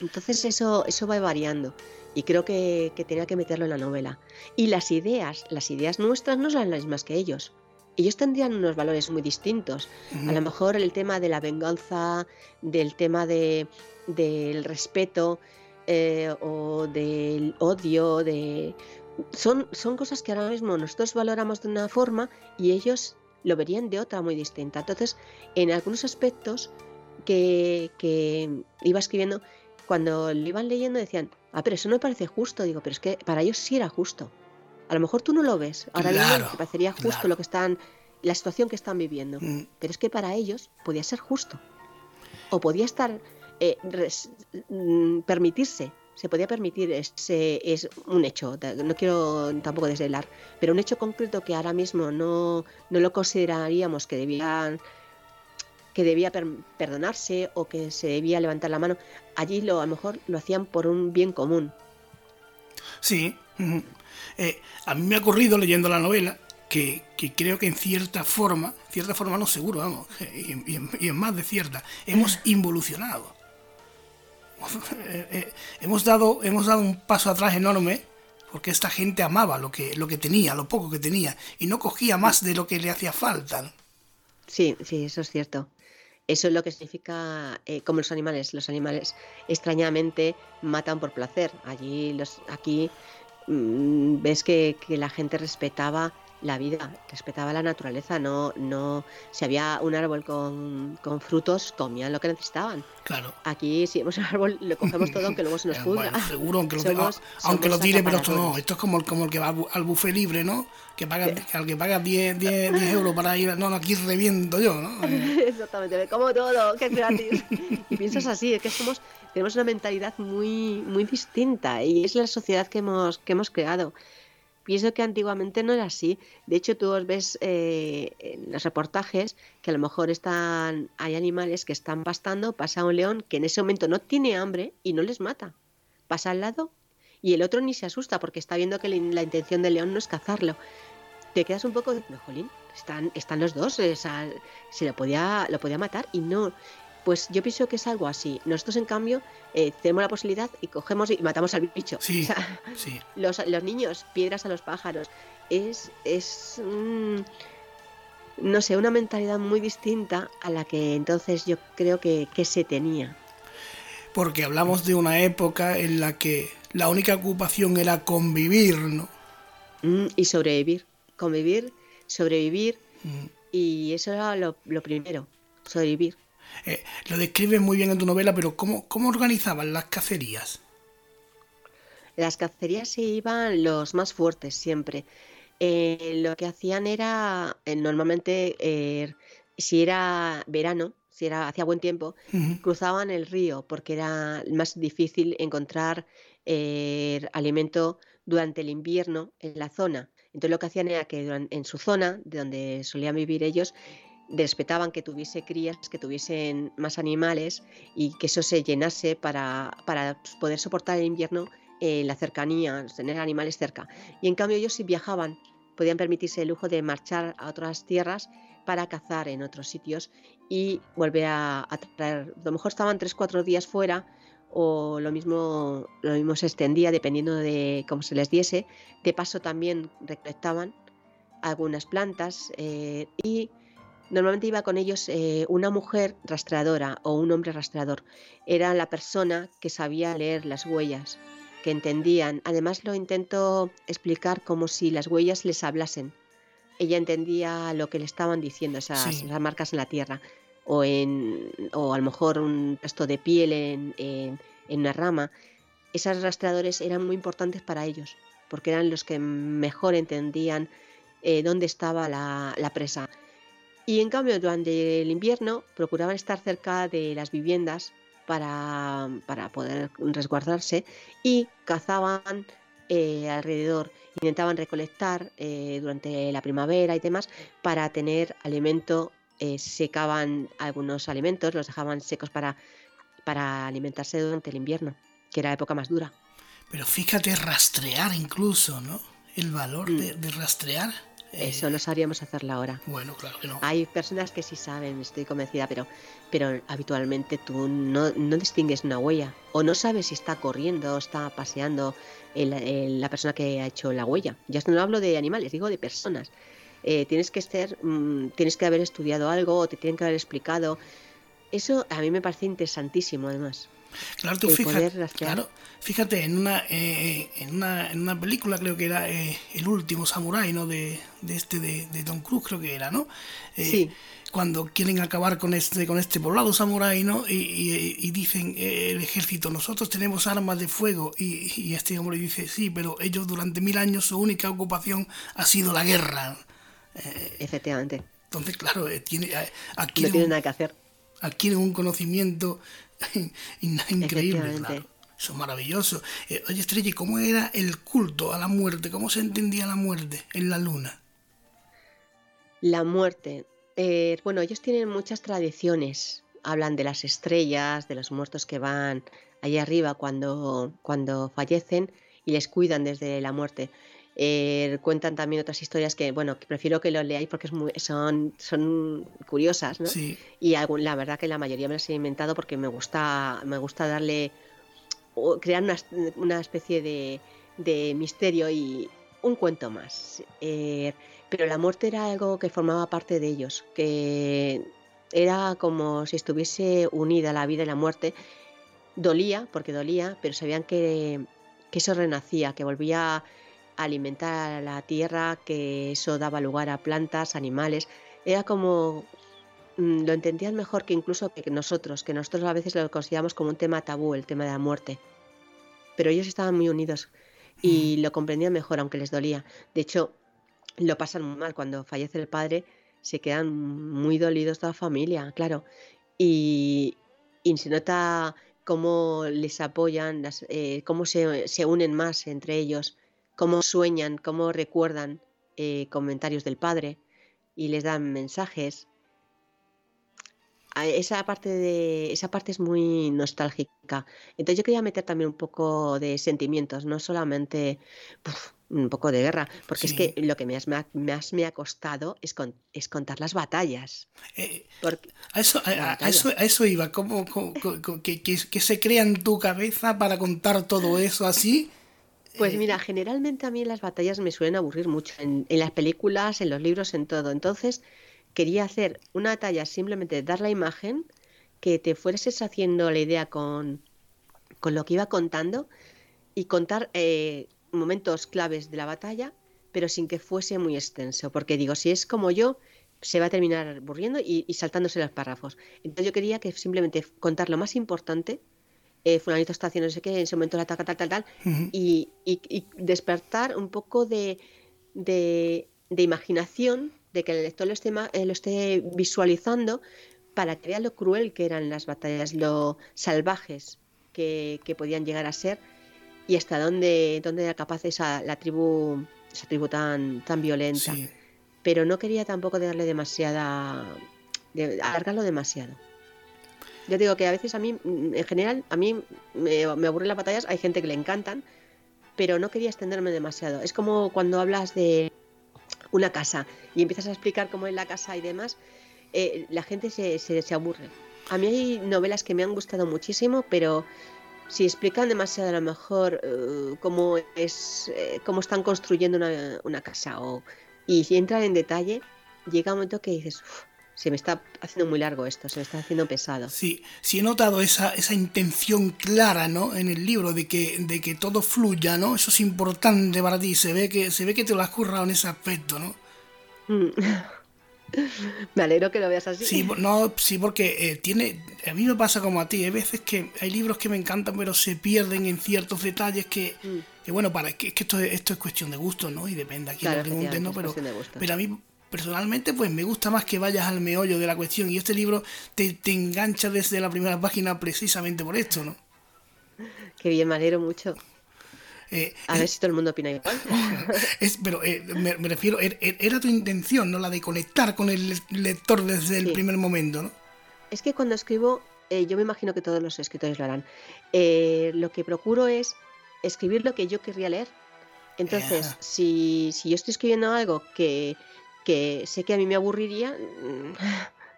Entonces eso, eso va variando y creo que, tenía que meterlo en la novela. Y las ideas, las ideas nuestras no son las mismas que ellos. Ellos tendrían unos valores muy distintos. A lo mejor el tema de la venganza, del tema de, del respeto, eh, o del odio, de... Son, son cosas que ahora mismo nosotros valoramos de una forma y ellos lo verían de otra muy distinta. Entonces, en algunos aspectos que, iba escribiendo, cuando lo iban leyendo decían, ah, pero eso no me parece justo. Digo, pero es que para ellos sí era justo. A lo mejor tú no lo ves. Ahora mismo te parecería justo lo que están, la situación que están viviendo. Mm. Pero es que para ellos podía ser justo. O podía estar eh, mm, permitirse, se podía permitir, ese, es un hecho, no quiero tampoco desvelar, pero un hecho concreto que ahora mismo no, no lo consideraríamos que debía, que debía perdonarse o que se debía levantar la mano, allí lo, a lo mejor lo hacían por un bien común. Sí, eh, a mí me ha ocurrido leyendo la novela que, creo que en cierta forma, cierta forma no seguro, vamos, *laughs* y, y en más de cierta, hemos involucionado. eh, eh, *laughs* hemos, dado, hemos dado un paso atrás enorme porque esta gente amaba lo que, lo que tenía, lo poco que tenía, y no cogía más de lo que le hacía falta. Sí, sí, eso es cierto. Eso es lo que significa eh, como los animales. Los animales extrañamente matan por placer. Allí, los, aquí mm, ves que, la gente respetaba la vida, respetaba la naturaleza, no, no, si había un árbol con, con frutos, comían lo que necesitaban. Claro. Aquí si vemos un árbol, lo cogemos todo aunque luego se nos *laughs* pudra. seguro, aunque lo, aunque lo tire, pero esto no, esto es como, como el que va al buffet libre, ¿no? Que paga, al que paga 10, 10, 10, euros para ir, no, no, aquí reviento yo, ¿no? *laughs* Exactamente, me como todo, que es gratis. y piensas así, es que somos, tenemos una mentalidad muy, muy distinta y es la sociedad que hemos, que hemos creado. Pienso que antiguamente no era así. De hecho, tú ves eh, en los reportajes que a lo mejor están, hay animales que están pastando, pasa un león que en ese momento no tiene hambre y no les mata. Pasa al lado y el otro ni se asusta porque está viendo que la intención del león no es cazarlo. Te quedas un poco de, jolín, están, están los dos, se lo podía, lo podía matar y no. Pues yo pienso que es algo así. Nosotros, en cambio, eh, tenemos la posibilidad y cogemos y matamos al bicho. Sí, *laughs* Los, niños, piedras a los pájaros. Es, es no sé, una mentalidad muy distinta a la que entonces yo creo que, se tenía. Porque hablamos de una época en la que la única ocupación era convivir, ¿no? Mm, y sobrevivir. Convivir, sobrevivir. Mm. Y eso era lo primero, sobrevivir. Eh, lo describes muy bien en tu novela, pero ¿cómo, cómo organizaban las cacerías? Las cacerías se iban los más fuertes siempre. Eh, lo que hacían era, eh, normalmente, si era verano, si era hacía buen tiempo, cruzaban el río porque era más difícil encontrar alimento durante el invierno en la zona. Entonces lo que hacían era que en su zona, de donde solían vivir ellos, respetaban que tuviese crías, que tuviesen más animales y que eso se llenase para, para poder soportar el invierno en la cercanía, tener animales cerca. Y en cambio ellos si viajaban, podían permitirse el lujo de marchar a otras tierras para cazar en otros sitios y volver a, traer. A lo mejor estaban 3-4 días fuera o lo mismo, lo mismo se extendía dependiendo de cómo se les diese. De paso también recolectaban algunas plantas eh, y normalmente iba con ellos eh, una mujer rastreadora o un hombre rastreador. Era la persona que sabía leer las huellas, que entendían. Además lo intento explicar como si las huellas les hablasen. Ella entendía lo que le estaban diciendo, esas, marcas en la tierra, o, en, o a lo mejor un resto de piel en, en, una rama. Esos rastreadores eran muy importantes para ellos, porque eran los que mejor entendían eh, dónde estaba la, la presa. Y en cambio, durante el invierno procuraban estar cerca de las viviendas para, para poder resguardarse y cazaban eh, alrededor, intentaban recolectar eh, durante la primavera y demás para tener alimento, eh, secaban algunos alimentos, los dejaban secos para, para alimentarse durante el invierno, que era la época más dura. Pero fíjate, rastrear incluso, ¿no? El valor de, mm. de rastrear. Eso no sabríamos hacerla ahora. Bueno, claro que no. Hay personas que sí saben, estoy convencida, pero, pero habitualmente tú no, no distingues una huella. O no sabes si está corriendo o está paseando la persona que ha hecho la huella. Ya no hablo de animales, digo de personas. Eh, tienes que ser, mm, tienes que haber estudiado algo o te tienen que haber explicado. Eso a mí me parece interesantísimo, además. Claro, tú fíjate, claro, fíjate en una, eh, en una, en una película creo que era eh, El último samurái, ¿no? De, de este de, de, Tom Cruise creo que era, ¿no? Eh, sí. Cuando quieren acabar con este con este poblado samurái, ¿no? Y, y, dicen el ejército, nosotros tenemos armas de fuego y, y, este hombre dice, sí, pero ellos durante mil años su única ocupación ha sido la guerra. Efectivamente. Entonces, claro, tiene, aquí no tiene nada que hacer. Adquieren un conocimiento *laughs* increíble, claro. Eso es maravilloso. Eh, oye, Estrella, ¿cómo era el culto a la muerte? ¿Cómo se entendía la muerte en la luna? La muerte. Eh, bueno, ellos tienen muchas tradiciones. Hablan de las estrellas, de los muertos que van allá arriba cuando, cuando fallecen y les cuidan desde la muerte. Eh, cuentan también otras historias que, bueno, que prefiero que lo leáis porque es muy, son, son curiosas, ¿no? Y la verdad que la mayoría me las he inventado porque me gusta, me gusta darle, crear una, especie de, misterio y un cuento más. Eh, pero la muerte era algo que formaba parte de ellos, que era como si estuviese unida la vida y la muerte. Dolía, porque dolía, pero sabían que, que eso renacía, que volvía alimentar a la tierra, que eso daba lugar a plantas, animales. Era como mm, lo entendían mejor que incluso que nosotros, que nosotros a veces lo consideramos como un tema tabú, el tema de la muerte. Pero ellos estaban muy unidos y lo comprendían mejor, aunque les dolía. De hecho, lo pasan muy mal. Cuando fallece el padre, se quedan muy dolidos toda la familia, claro. Y, se nota cómo les apoyan, eh, cómo se, se, unen más entre ellos cómo sueñan, cómo recuerdan eh, comentarios del padre y les dan mensajes. Esa parte, de, esa parte es muy nostálgica. Entonces yo quería meter también un poco de sentimientos, no solamente un poco de guerra, porque es que lo que más, me ha costado es, es contar las batallas. Eh, a, eso, a, eso, iba, ¿Cómo, que, que, se crea en tu cabeza para contar todo eso así? Pues eh, mira, generalmente a mí las batallas me suelen aburrir mucho, en, las películas, en los libros, en todo. Entonces, quería hacer una batalla simplemente dar la imagen, que te fueses haciendo la idea con, con lo que iba contando y contar eh, momentos claves de la batalla, pero sin que fuese muy extenso. Porque digo, si es como yo, se va a terminar aburriendo y, y saltándose los párrafos. Entonces yo quería que simplemente contar lo más importante eh, fulanito está haciendo no sé qué, en ese momento la ataca, tal, tal, tal, y, despertar un poco de, de, imaginación, de que el lector lo esté, eh, lo esté visualizando para que vea lo cruel que eran las batallas, lo salvajes que, podían llegar a ser y hasta dónde, dónde era capaz esa, la tribu, esa tribu tan, tan violenta. Pero no quería tampoco darle demasiada, de, alargarlo demasiado. Yo digo que a veces a mí, mm, en general, a mí me, aburren las batallas, hay gente que le encantan, pero no quería extenderme demasiado. Es como cuando hablas de una casa y empiezas a explicar cómo es la casa y demás, eh, la gente se, se, aburre. A mí hay novelas que me han gustado muchísimo, pero si explican demasiado a lo mejor eh, cómo es eh, cómo están construyendo una, una casa o y si entran en detalle, llega un momento que dices, se me está haciendo muy largo esto, se me está haciendo pesado. Sí, sí he notado esa, esa intención clara, ¿no? En el libro de que, de que todo fluya, ¿no? Eso es importante para ti, se ve que, se ve que te lo has currado en ese aspecto, ¿no? Mm. *laughs* Me alegro que lo veas así. Sí, no, sí porque eh, tiene. A mí me pasa como a ti. Hay veces que hay libros que me encantan, pero se pierden en ciertos detalles que. Mm. que bueno, para que, que esto, es, esto es cuestión de gusto, ¿no? Y depende a quién lo pregunte, ¿no? Pero, pero a mí personalmente pues me gusta más que vayas al meollo de la cuestión y este libro te, te engancha desde la primera página precisamente por esto, ¿no? Qué bien, me alegro mucho. Eh, a ver si todo el mundo opina igual. *laughs* Es, pero eh, me, refiero, er, er, era tu intención, ¿no? La de conectar con el lector desde el primer momento, ¿no? Es que cuando escribo, eh, yo me imagino que todos los escritores lo harán. lo que procuro es escribir lo que yo querría leer. Entonces, si, si, yo estoy escribiendo algo que, que, sé que a mí me aburriría,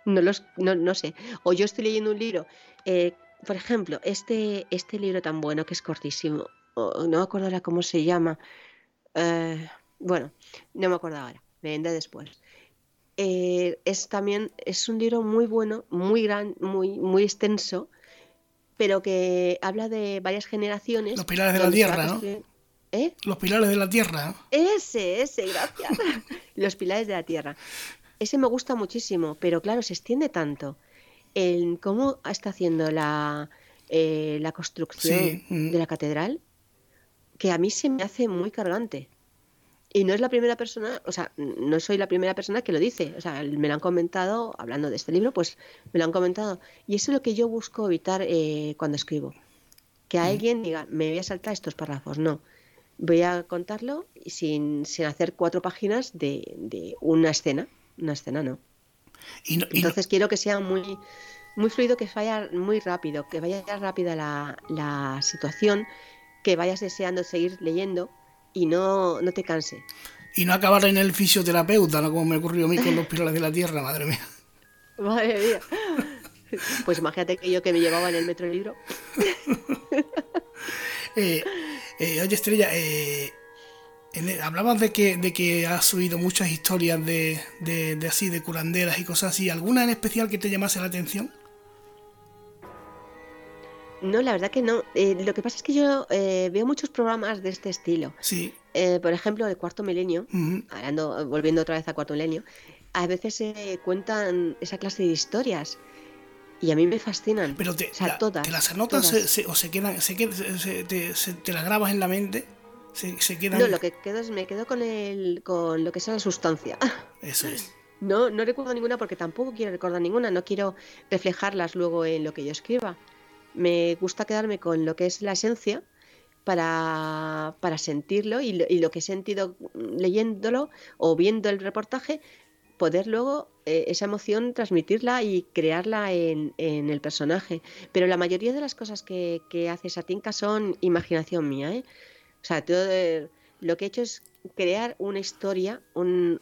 no, los, no, no sé. O yo estoy leyendo un libro. por ejemplo, este, este libro tan bueno que es cortísimo, no me acuerdo ahora cómo se llama. Eh, bueno, no me acuerdo ahora, me vendré después. Eh, es también es un libro muy bueno, muy gran, muy muy extenso, pero que habla de varias generaciones. Los pilares de la tierra, ¿no? ¿Eh? Los pilares de la tierra. Ese, ese, gracias. *laughs* Los pilares de la tierra. Ese me gusta muchísimo, pero claro, se extiende tanto en cómo está haciendo la, eh, la construcción mm. de la catedral que a mí se me hace muy cargante. Y no es la primera persona, o sea, no soy la primera persona que lo dice. O sea, me lo han comentado, hablando de este libro, pues me lo han comentado. Y eso es lo que yo busco evitar eh, cuando escribo. Que mm. alguien diga, me voy a saltar estos párrafos. No. Voy a contarlo sin, sin hacer cuatro páginas de, una escena. Una escena no. Entonces quiero que sea muy, muy fluido, que vaya muy rápido, que vaya rápida la, la situación que vayas deseando seguir leyendo y no, no te canse. Y no acabar en el fisioterapeuta, ¿no? Como me ocurrió a mí con los pilares de la tierra, madre mía. *laughs* Madre mía. Pues imagínate que yo que me llevaba en el metro libro. *laughs* eh, eh, oye, Estrella, eh, hablabas de que, de que has oído muchas historias de, de, de, así, de curanderas y cosas así. ¿Alguna en especial que te llamase la atención? No, la verdad que no. Eh, lo que pasa es que yo eh, veo muchos programas de este estilo. Sí. Eh, por ejemplo, de Cuarto Milenio, volviendo otra vez a Cuarto Milenio, a veces se cuentan esa clase de historias. Y a mí me fascinan. Pero te, todas, las anotas o se quedan, se, te, las grabas en la mente. Se, quedan... No, lo que quedo es, me quedo con, el, con lo que es la sustancia. *laughs* Eso es. No, no recuerdo ninguna porque tampoco quiero recordar ninguna, no quiero reflejarlas luego en lo que yo escriba me gusta quedarme con lo que es la esencia para, para sentirlo y lo, que he sentido leyéndolo o viendo el reportaje, poder luego eh, esa emoción transmitirla y crearla en, el personaje. Pero la mayoría de las cosas que, que hace Satinka son imaginación mía. ¿eh? O sea, todo lo que he hecho es crear una historia, unos,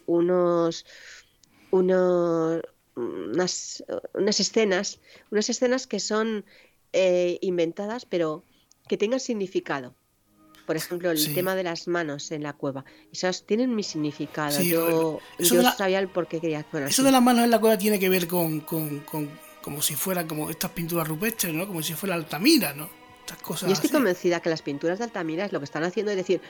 unos, unas, unas escenas, unas escenas que son eh, inventadas, pero que tengan significado. Por ejemplo, el tema de las manos en la cueva. Esas tienen mi significado. yo, sabía el por qué quería Eso de las manos en la cueva tiene que ver con, como si fueran como estas pinturas rupestres, ¿no? Como si fuera Altamira, ¿no? Estas cosas. Y estoy convencida que las pinturas de Altamira es lo que están haciendo, es decir,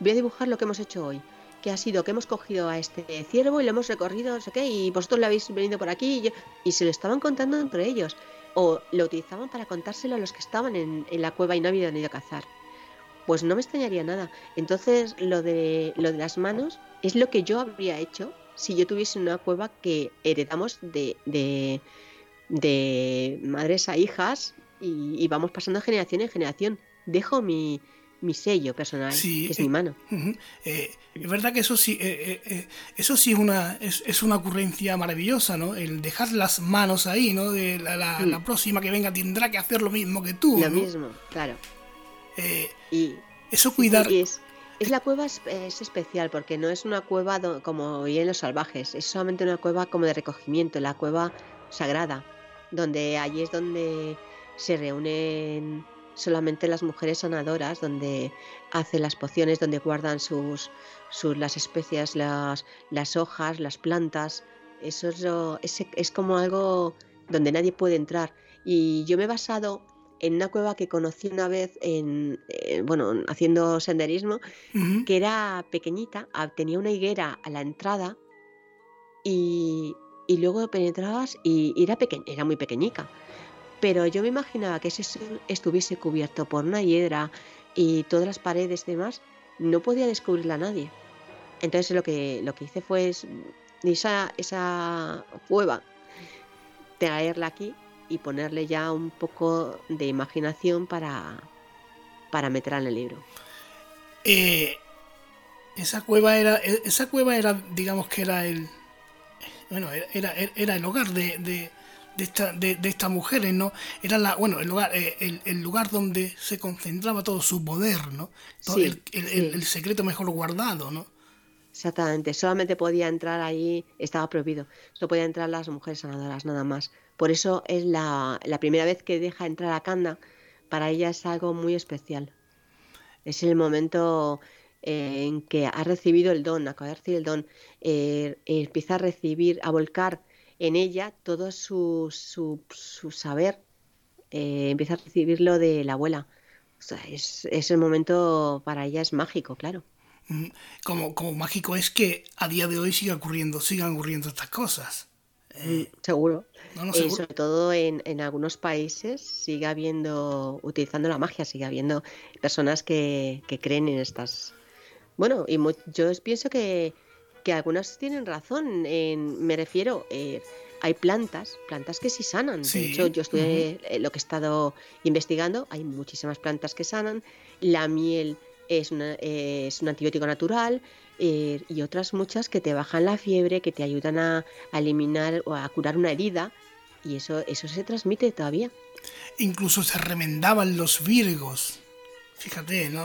voy a dibujar lo que hemos hecho hoy que ha sido que hemos cogido a este ciervo y lo hemos recorrido, no sé qué, y vosotros lo habéis venido por aquí y, y, se lo estaban contando entre ellos o lo utilizaban para contárselo a los que estaban en, la cueva y no habían ido a cazar. Pues no me extrañaría nada. Entonces, lo de, lo de las manos es lo que yo habría hecho si yo tuviese una cueva que heredamos de, de, madres a hijas y, y, vamos pasando generación en generación. Dejo mi, mi sello personal, que es mi eh, mano. Eh, es verdad que eso sí, eh, eso sí es una, es, una ocurrencia maravillosa, ¿no? El dejar las manos ahí, ¿no? De la, mm. próxima que venga tendrá que hacer lo mismo que tú. Lo mismo, claro. Y eso cuidar. es, es, la cueva es, especial porque no es una cueva como en los salvajes, es solamente una cueva como de recogimiento, la cueva sagrada, donde allí es donde se reúnen solamente las mujeres sanadoras, donde hacen las pociones, donde guardan sus, sus las especias, las, las hojas, las plantas. Eso es, lo, es, es como algo donde nadie puede entrar. Y yo me he basado en una cueva que conocí una vez en, eh, bueno, haciendo senderismo, que era pequeñita, tenía una higuera a la entrada y, y luego penetrabas y era, peque era muy pequeñica. Pero yo me imaginaba que si estuviese cubierto por una hiedra y todas las paredes y demás, no podía descubrirla nadie. Entonces lo que, lo que hice fue esa, esa cueva, traerla aquí y ponerle ya un poco de imaginación para, para meterla en el libro. Eh, esa cueva era, e, esa cueva era, digamos que era el, bueno, era, era el hogar de, de, esta, de, estas mujeres, ¿no? Era la, bueno, el lugar, eh, el, lugar donde se concentraba todo su poder, ¿no? el, el, secreto mejor guardado, ¿no? Exactamente, solamente podía entrar ahí, estaba prohibido, solo podían entrar las mujeres sanadoras, nada más. Por eso es la, la primera vez que deja entrar a Kanda, para ella es algo muy especial. Es el momento eh, en que ha recibido el don, acaba de recibir el don, eh, empieza a recibir, a volcar en ella todo su, su, su saber, eh, empieza a recibirlo de la abuela. O sea, es, el momento para ella es mágico, claro. Como, como mágico es que a día de hoy siga ocurriendo, sigan ocurriendo estas cosas. Mm, seguro. sobre todo en, en, algunos países sigue habiendo, utilizando la magia, sigue habiendo personas que, que creen en estas, bueno, y yo pienso que, que algunas tienen razón. En, me refiero, eh, hay plantas, plantas que sí sanan. De hecho, yo estoy, eh, lo que he estado investigando, hay muchísimas plantas que sanan. La miel es, una, es un antibiótico natural eh, y otras muchas que te bajan la fiebre, que te ayudan a, a, eliminar o a curar una herida. Y eso, eso se transmite todavía. Incluso se remendaban los virgos fíjate, ¿no?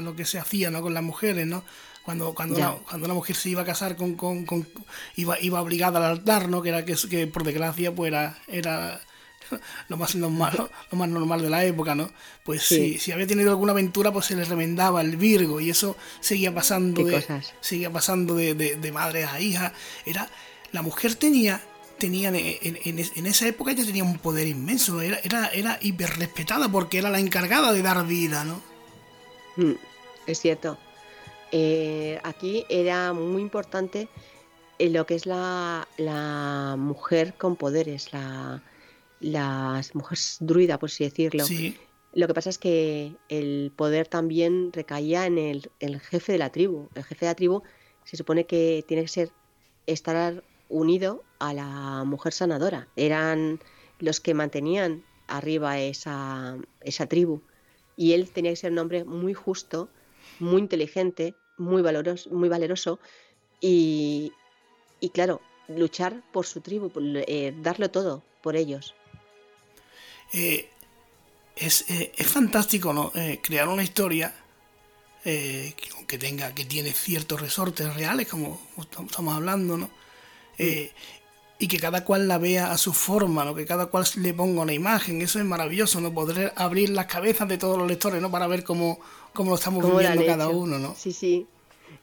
Lo, que se hacía ¿no? con las mujeres, ¿no? Cuando, cuando, la, cuando la mujer se iba a casar con, con, iba, iba obligada al altar, ¿no? Que era que, que por desgracia pues era, *laughs* lo más normal, lo más normal de la época, ¿no? Pues si, si había tenido alguna aventura, pues se le remendaba el Virgo y eso seguía pasando de, seguía pasando de, de, de madre a hija. Era, la mujer tenía tenían en, esa época ya tenía un poder inmenso, era, era, era hiper respetada porque era la encargada de dar vida, ¿no? Mm, es cierto. Eh, aquí era muy importante lo que es la, la mujer con poderes, la, las mujeres druida, por así decirlo. Lo que pasa es que el poder también recaía en el, el, jefe de la tribu. El jefe de la tribu se supone que tiene que ser estar unido a la mujer sanadora. Eran los que mantenían arriba esa, esa tribu. Y él tenía que ser un hombre muy justo, muy inteligente, muy, valeroso, muy valeroso y, y claro, luchar por su tribu, eh, darlo todo por ellos. Eh, es, eh, es, fantástico, ¿no? crear una historia que, que, tenga, que tiene ciertos resortes reales, como estamos hablando, ¿no? Eh, y que cada cual la vea a su forma, ¿no? que cada cual le ponga una imagen, eso es maravilloso, ¿no? Poder abrir las cabezas de todos los lectores, ¿no? Para ver cómo, cómo lo estamos viviendo cada uno, ¿no? Sí, sí.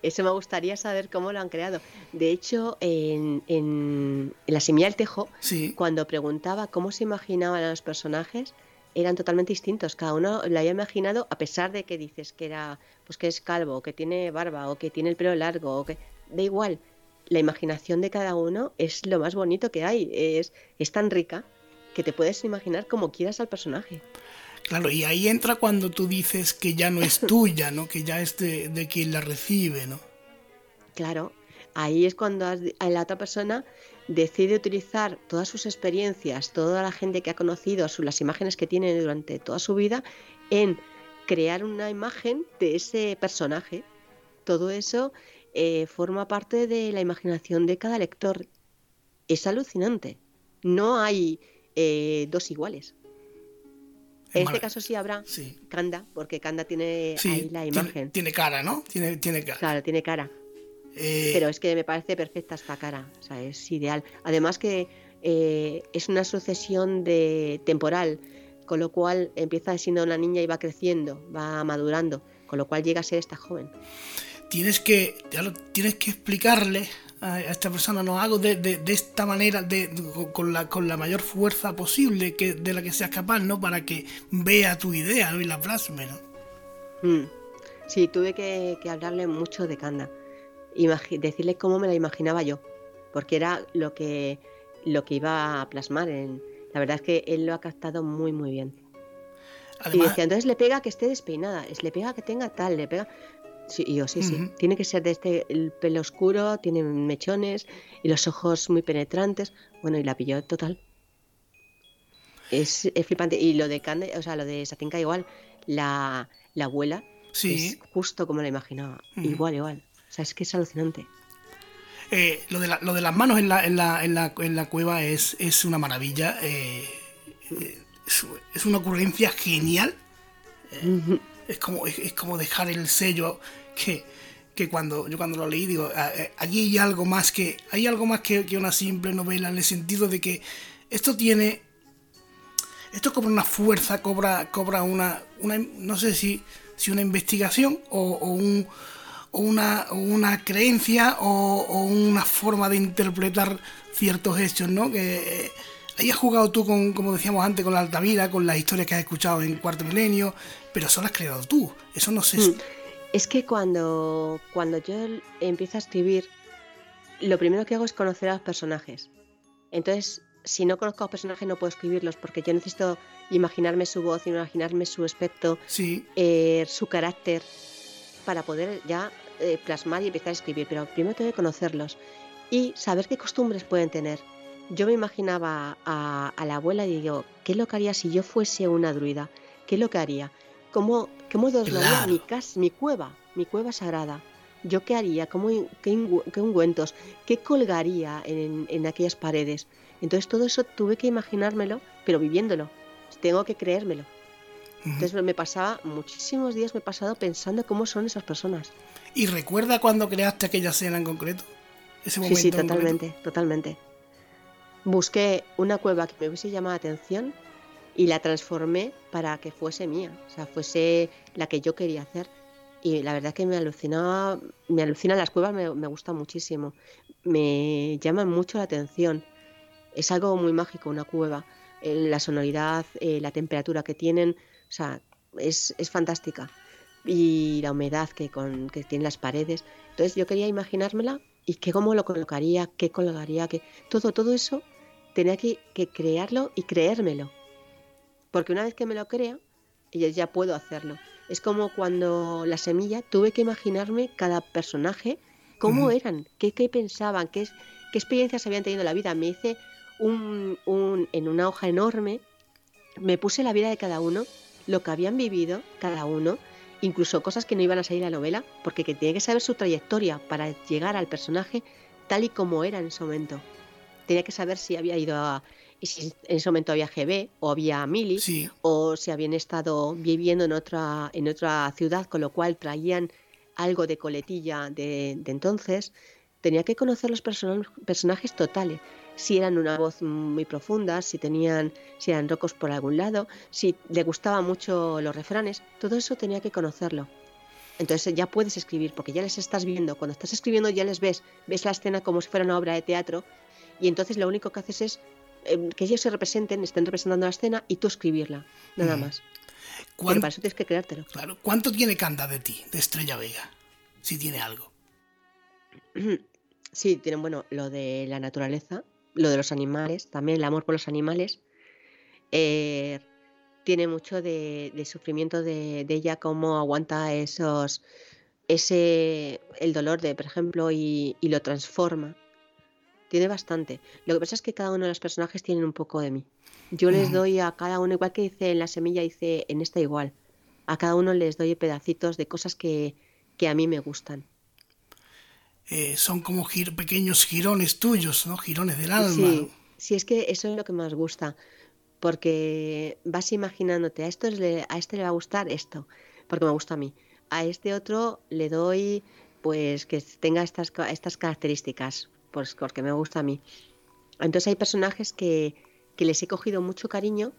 Eso me gustaría saber cómo lo han creado. De hecho, en, en, la semilla del tejo, cuando preguntaba cómo se imaginaban a los personajes, eran totalmente distintos. Cada uno lo había imaginado, a pesar de que dices que era, pues que es calvo, o que tiene barba, o que tiene el pelo largo, o que da igual la imaginación de cada uno es lo más bonito que hay. Es, es tan rica que te puedes imaginar como quieras al personaje. Claro, y ahí entra cuando tú dices que ya no es *laughs* tuya, ¿no? Que ya es de, quien la recibe, ¿no? Claro, ahí es cuando la otra persona decide utilizar todas sus experiencias, toda la gente que ha conocido, las imágenes que tiene durante toda su vida, en crear una imagen de ese personaje. Todo eso eh, forma parte de la imaginación de cada lector. Es alucinante. No hay eh, dos iguales. En este caso sí habrá Kanda, porque Kanda tiene ahí la imagen. Tiene, cara, ¿no? Tiene, tiene cara. Claro, tiene cara. Eh, Pero es que me parece perfecta esta cara. O sea, es ideal. Además que es una sucesión de temporal con lo cual empieza siendo una niña y va creciendo, va madurando, con lo cual llega a ser esta joven. Tienes que, tienes que explicarle a esta persona, no hago de, esta manera, de, con, la, con la mayor fuerza posible que, de la que seas capaz, ¿no? Para que vea tu idea y la plasme, ¿no? Mm. Sí, tuve que, hablarle mucho de Kanda, decirle cómo me la imaginaba yo, porque era lo que, lo que iba a plasmar. En, la verdad es que él lo ha captado muy, muy bien. y decía, entonces le pega que esté despeinada, le pega que tenga tal, le pega... Sí, yo, sí, sí. Tiene que ser de este, el pelo oscuro, tiene mechones y los ojos muy penetrantes. Bueno, y la pilló total. Es, flipante. Y lo de Kanda, o sea, lo de Satinka igual, la, la abuela es justo como la imaginaba. Igual, igual. O sea, es que es alucinante. Eh, lo, de lo, de las manos en la, en la, en la, en la cueva es, es, una maravilla. Eh, es, una ocurrencia genial. Eh, es, como, es, como dejar el sello que, que, cuando yo cuando lo leí digo, ah, aquí hay algo más que hay algo más que, que, una simple novela en el sentido de que esto tiene esto cobra una fuerza, cobra cobra una, una no sé si si una investigación o, un, una, una, creencia o, una forma de interpretar ciertos hechos, ¿no? Que eh, has jugado tú con, como decíamos antes, con la Altamira, con las historias que has escuchado en Cuarto Milenio, pero eso lo has creado tú. Eso no sé. Mm. Es que cuando, cuando yo empiezo a escribir, lo primero que hago es conocer a los personajes. Entonces, si no conozco a los personajes no puedo escribirlos porque yo necesito imaginarme su voz, imaginarme su aspecto, eh, su carácter, para poder ya eh, plasmar y empezar a escribir. Pero primero tengo que conocerlos y saber qué costumbres pueden tener. Yo me imaginaba a, la abuela y digo, ¿qué es lo que haría si yo fuese una druida? ¿Qué es lo que haría? ¿Cómo, cómo claro. mi, casa, mi cueva, mi cueva sagrada? ¿Yo qué haría? ¿Cómo, qué, ungüentos? ¿Qué colgaría en, en aquellas paredes? Entonces todo eso tuve que imaginármelo, pero viviéndolo. Tengo que creérmelo. Entonces me pasaba, muchísimos días me he pasado pensando cómo son esas personas. ¿Y recuerda cuando creaste aquella escena en concreto? Ese momento sí, sí, totalmente, totalmente. Busqué una cueva que me hubiese llamado la atención y la transformé para que fuese mía, o sea, fuese la que yo quería hacer. Y la verdad que me alucinaba, me alucinan las cuevas, me, me gusta muchísimo, me llaman mucho la atención es algo muy mágico una cueva. la sonoridad, eh, la temperatura que tienen, o sea, es, fantástica. Y la humedad que, con, que tienen las paredes. Entonces yo quería imaginármela y qué cómo lo colocaría, qué colocaría, que todo, todo eso tenía que, crearlo y creérmelo. Porque una vez que me lo crea, ya, ya puedo hacerlo. Es como cuando la semilla tuve que imaginarme cada personaje, cómo eran, qué, qué pensaban, qué, qué experiencias habían tenido en la vida. Me hice un, en una hoja enorme, me puse la vida de cada uno, lo que habían vivido cada uno, incluso cosas que no iban a salir en la novela, porque que tiene que saber su trayectoria para llegar al personaje tal y como era en ese momento. Tenía que saber si había ido a, si en ese momento había GB o había Mili o si habían estado viviendo en otra en otra ciudad con lo cual traían algo de coletilla de, de entonces tenía que conocer los personajes totales si eran una voz muy profunda, si tenían, si eran rocos por algún lado, si le gustaban mucho los refranes, todo eso tenía que conocerlo. Entonces ya puedes escribir, porque ya les estás viendo. Cuando estás escribiendo ya les ves, ves la escena como si fuera una obra de teatro, y entonces lo único que haces es em, que ellos se representen, estén representando la escena y tú escribirla, nada más. Pero para eso tienes que creártelo. Claro. ¿Cuánto tiene Canta de ti, de Estrella Vega? Si tiene algo. *clears throat* Sí, tienen, bueno, lo de la naturaleza, lo de los animales, también el amor por los animales, eh, tiene mucho de, sufrimiento de, ella, cómo aguanta esos, ese, el dolor de, por ejemplo, y, lo transforma. Tiene bastante. Lo que pasa es que cada uno de los personajes tienen un poco de mí. Yo les doy a cada uno, igual que dice en la semilla, dice en esta igual. A cada uno les doy pedacitos de cosas que, que a mí me gustan. Eh, son como pequeños girones tuyos, ¿no? Girones del alma. Sí, es que eso es lo que más gusta, porque vas imaginándote, a, esto a este le va a gustar esto, porque me gusta a mí. A este otro le doy, pues, que tenga estas, estas características, pues porque me gusta a mí. Entonces hay personajes que, que les he cogido mucho cariño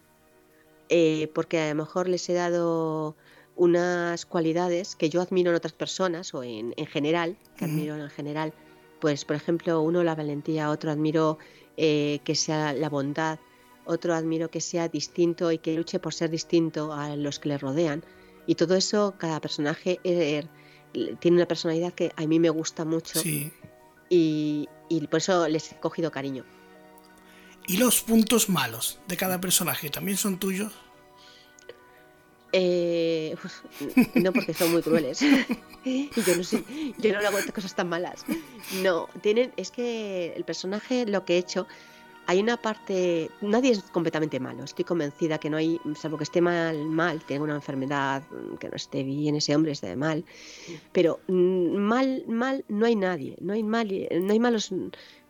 eh, porque a lo mejor les he dado unas cualidades que yo admiro en otras personas o en, en general, que admiro en general. Pues, por ejemplo, uno la valentía, otro admiro eh, que sea la bondad, otro admiro que sea distinto y que luche por ser distinto a los que le rodean. Y todo eso, cada personaje eh, tiene una personalidad que a mí me gusta mucho. Y, y por eso les he cogido cariño. ¿Y los puntos malos de cada personaje también son tuyos? Eh, no, porque son muy crueles. y *laughs* yo no sé, yo no hago cosas tan malas. No, tienen, es que el personaje, lo que he hecho, hay una parte, nadie es completamente malo. Estoy convencida que no hay, salvo que esté mal, mal, tenga una enfermedad, que no esté bien, ese hombre esté mal. Pero mm, mal, mal, no hay nadie. No hay mal, no hay malos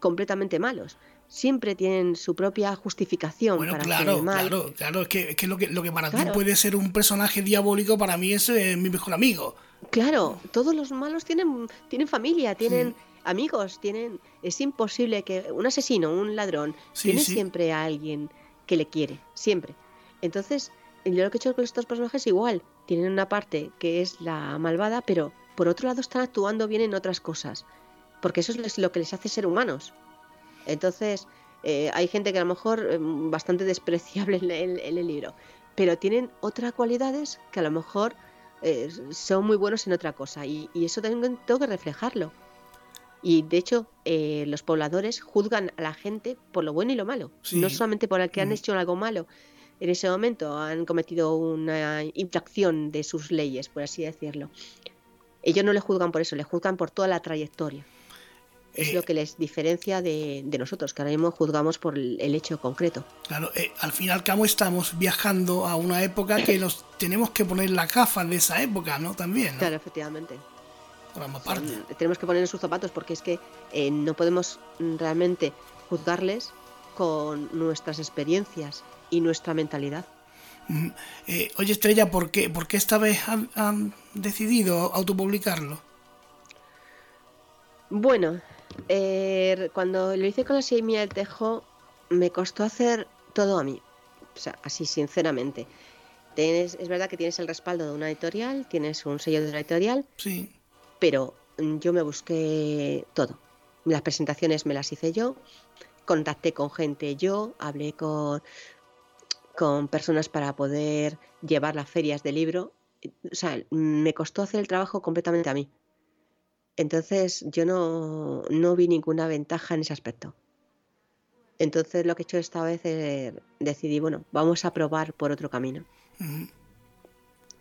completamente malos siempre tienen su propia justificación bueno, claro, Claro, claro, es que, es que, lo que lo que para ti puede ser un personaje diabólico, para mí es eh, mi mejor amigo. Claro, todos los malos tienen, tienen familia, tienen amigos, tienen. Es imposible que un asesino, un ladrón, tiene siempre a alguien que le quiere, siempre. Entonces, lo que he hecho con estos personajes igual, tienen una parte que es la malvada, pero por otro lado están actuando bien en otras cosas, porque eso es lo que les hace ser humanos. Entonces, eh, hay gente que a lo mejor em, bastante despreciable en el, libro, pero tienen otras cualidades que a lo mejor eh, son muy buenos en otra cosa y, eso tengo, que reflejarlo. Y de hecho, eh, los pobladores juzgan a la gente por lo bueno y lo malo, no solamente por el que han mm. hecho algo malo. En ese momento han cometido una infracción de sus leyes, por así decirlo. Ellos no le juzgan por eso, le juzgan por toda la trayectoria. Es lo eh, que les diferencia de, nosotros, que ahora mismo juzgamos por el, hecho concreto. Claro, eh, al fin y al cabo estamos viajando a una época que nos tenemos que poner las gafas de esa época, ¿no? También. Claro, efectivamente. Tenemos que poner en sus zapatos porque es que eh, no podemos realmente juzgarles con nuestras experiencias y nuestra mentalidad. oye, Estrella, ¿por qué, ¿por qué esta vez han, han decidido autopublicarlo? Bueno, eh, cuando lo hice con la semilla del tejo, me costó hacer todo a mí. O sea, así sinceramente. Tienes, es verdad que tienes el respaldo de una editorial, tienes un sello de una editorial. Sí. Pero yo me busqué todo. Las presentaciones me las hice yo, contacté con gente yo, hablé con, con personas para poder llevar las ferias de libro. O sea, me costó hacer el trabajo completamente a mí. Entonces yo no, no, vi ninguna ventaja en ese aspecto. Entonces lo que he hecho esta vez es decidí, bueno, vamos a probar por otro camino.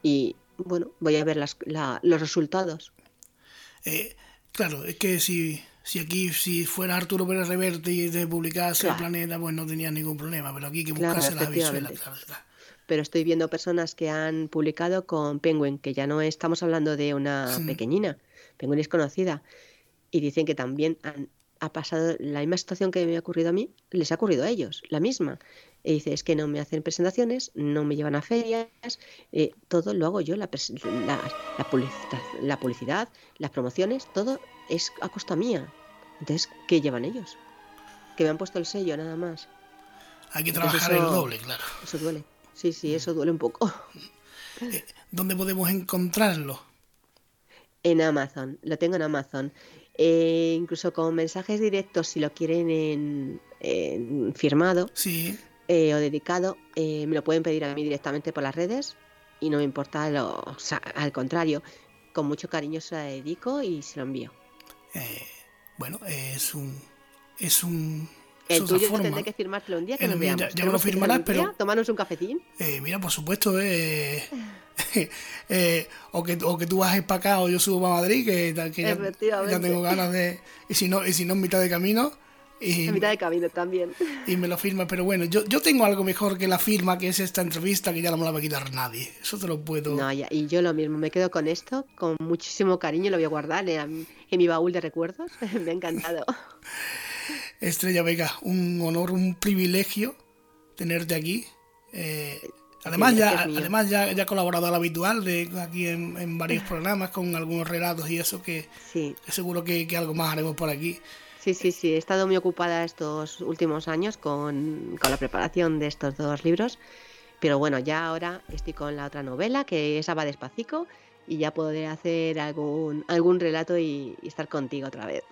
Y bueno, voy a ver las, los resultados. Eh, claro, es que si, si aquí si fuera Arturo Pérez Reverte y de publicarse el planeta, pues no tenía ningún problema, pero aquí hay que buscarse la visual. pero estoy viendo personas que han publicado con Penguin, que ya no estamos hablando de una pequeñina, Penguin es conocida y dicen que también ha pasado la misma situación que me ha ocurrido a mí, les ha ocurrido a ellos, la misma. Y dice, es que no me hacen presentaciones, no me llevan a ferias, eh, todo lo hago yo, la, la, publicidad, la publicidad, las promociones, todo es a costa mía. Entonces, ¿qué llevan ellos? Que me han puesto el sello nada más. Hay que trabajar el doble, claro. Eso duele. Sí, sí, eso duele un poco. Eh, ¿Dónde podemos encontrarlo? en Amazon, lo tengo en Amazon. Eh, incluso con mensajes directos, si lo quieren en, firmado sí. Eh, o dedicado, eh, me lo pueden pedir a mí directamente por las redes y no me importa, lo, al contrario, con mucho cariño se lo dedico y se lo envío. bueno, es un... Es un el tuyo tendré que firmártelo un día que nos veamos. Ya, ya me lo firmarás, pero... tomarnos un cafetín. mira, por supuesto, eh, *laughs* Eh, o, que, o que tú bajes para acá o yo subo para Madrid, que, ya, tengo ganas de... Y si no, y si no en mitad de camino... Y, en mitad de camino también. Y me lo firma, pero bueno, yo, yo tengo algo mejor que la firma, que es esta entrevista, que ya no me la va a quitar nadie. Eso te lo puedo... No, y yo lo mismo, me quedo con esto, con muchísimo cariño, lo voy a guardar en, mi baúl de recuerdos. *laughs* me ha encantado. *laughs* Estrella Vega, un honor, un privilegio tenerte aquí. Eh, Además, ya, además ya, ya colaborado al habitual de aquí en, varios *laughs* programas con algunos relatos y eso que, seguro que, algo más haremos por aquí. Sí, sí, sí. He estado muy ocupada estos últimos años con, la preparación de estos dos libros, Pero bueno, ya ahora estoy con la otra novela, que esa va despacito, y ya podré hacer algún, algún relato y, estar contigo otra vez.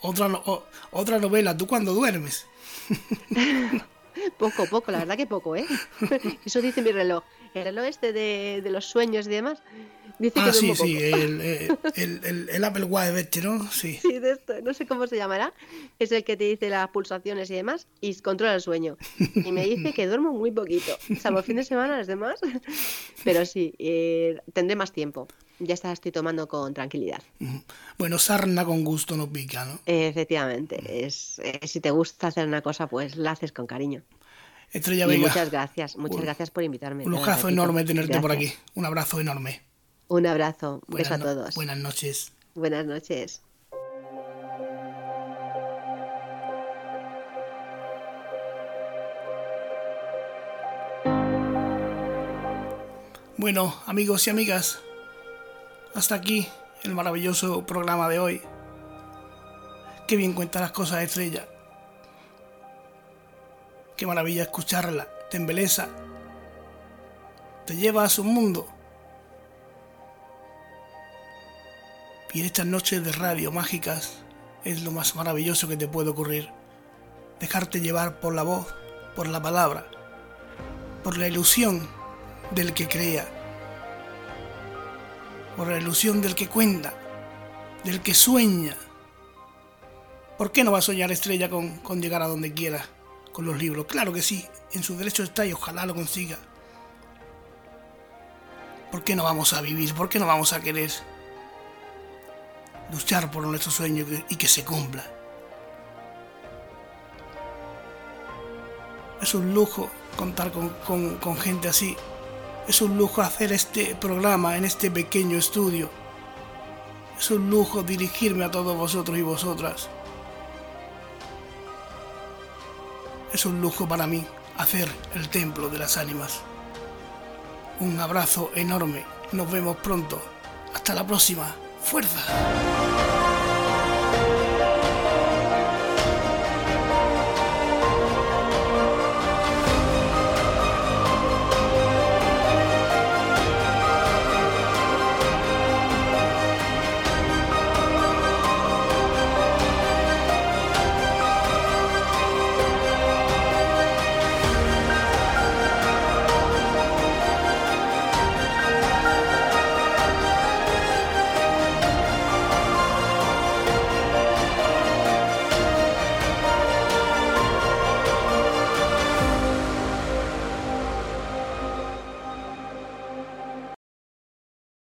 Otra, otra novela, ¿tú cuando duermes? *laughs* poco, poco, la verdad que poco, ¿eh? *laughs* Eso dice mi reloj. El reloj este de, de los sueños y demás ah, sí, sí, eh, el, el, Apple Watch, ¿no? Sí. *laughs* Sí, de esto, no sé cómo se llamará. Es el que te dice las pulsaciones y demás y controla el sueño. Y me dice que duermo muy poquito, salvo fin de semana, las demás. Pero sí, eh, tendré más tiempo. Ya está, estoy tomando con tranquilidad. Bueno, sarna con gusto no pica, ¿no? Efectivamente. Es, eh, si te gusta hacer una cosa, pues la haces con cariño. Estrella Vega. Muchas gracias, muchas gracias por invitarme. Un lujazo enorme tenerte por aquí. Un abrazo enorme. Un abrazo, un beso a todos. buenas noches. Buenas noches. Bueno, amigos y amigas, hasta aquí el maravilloso programa de hoy. Qué bien cuenta las cosas Estrella. Qué maravilla escucharla, te embeleza, te lleva a su mundo Y en estas noches de radio mágicas es lo más maravilloso que te puede ocurrir. Dejarte llevar por la voz, por la palabra, por la ilusión del que crea, por la ilusión del que cuenta, del que sueña. ¿Por qué no va a soñar estrella con, llegar a donde quiera con los libros? Claro que sí, en su derecho está y ojalá lo consiga. ¿Por qué no vamos a vivir? ¿Por qué no vamos a querer? Luchar por nuestro sueño y que se cumpla. Es un lujo contar con, gente así. Es un lujo hacer este programa en este pequeño estudio. Es un lujo dirigirme a todos vosotros y vosotras. Es un lujo para mí hacer el templo de las ánimas. Un abrazo enorme. Nos vemos pronto. Hasta la próxima. ¡Fuerza!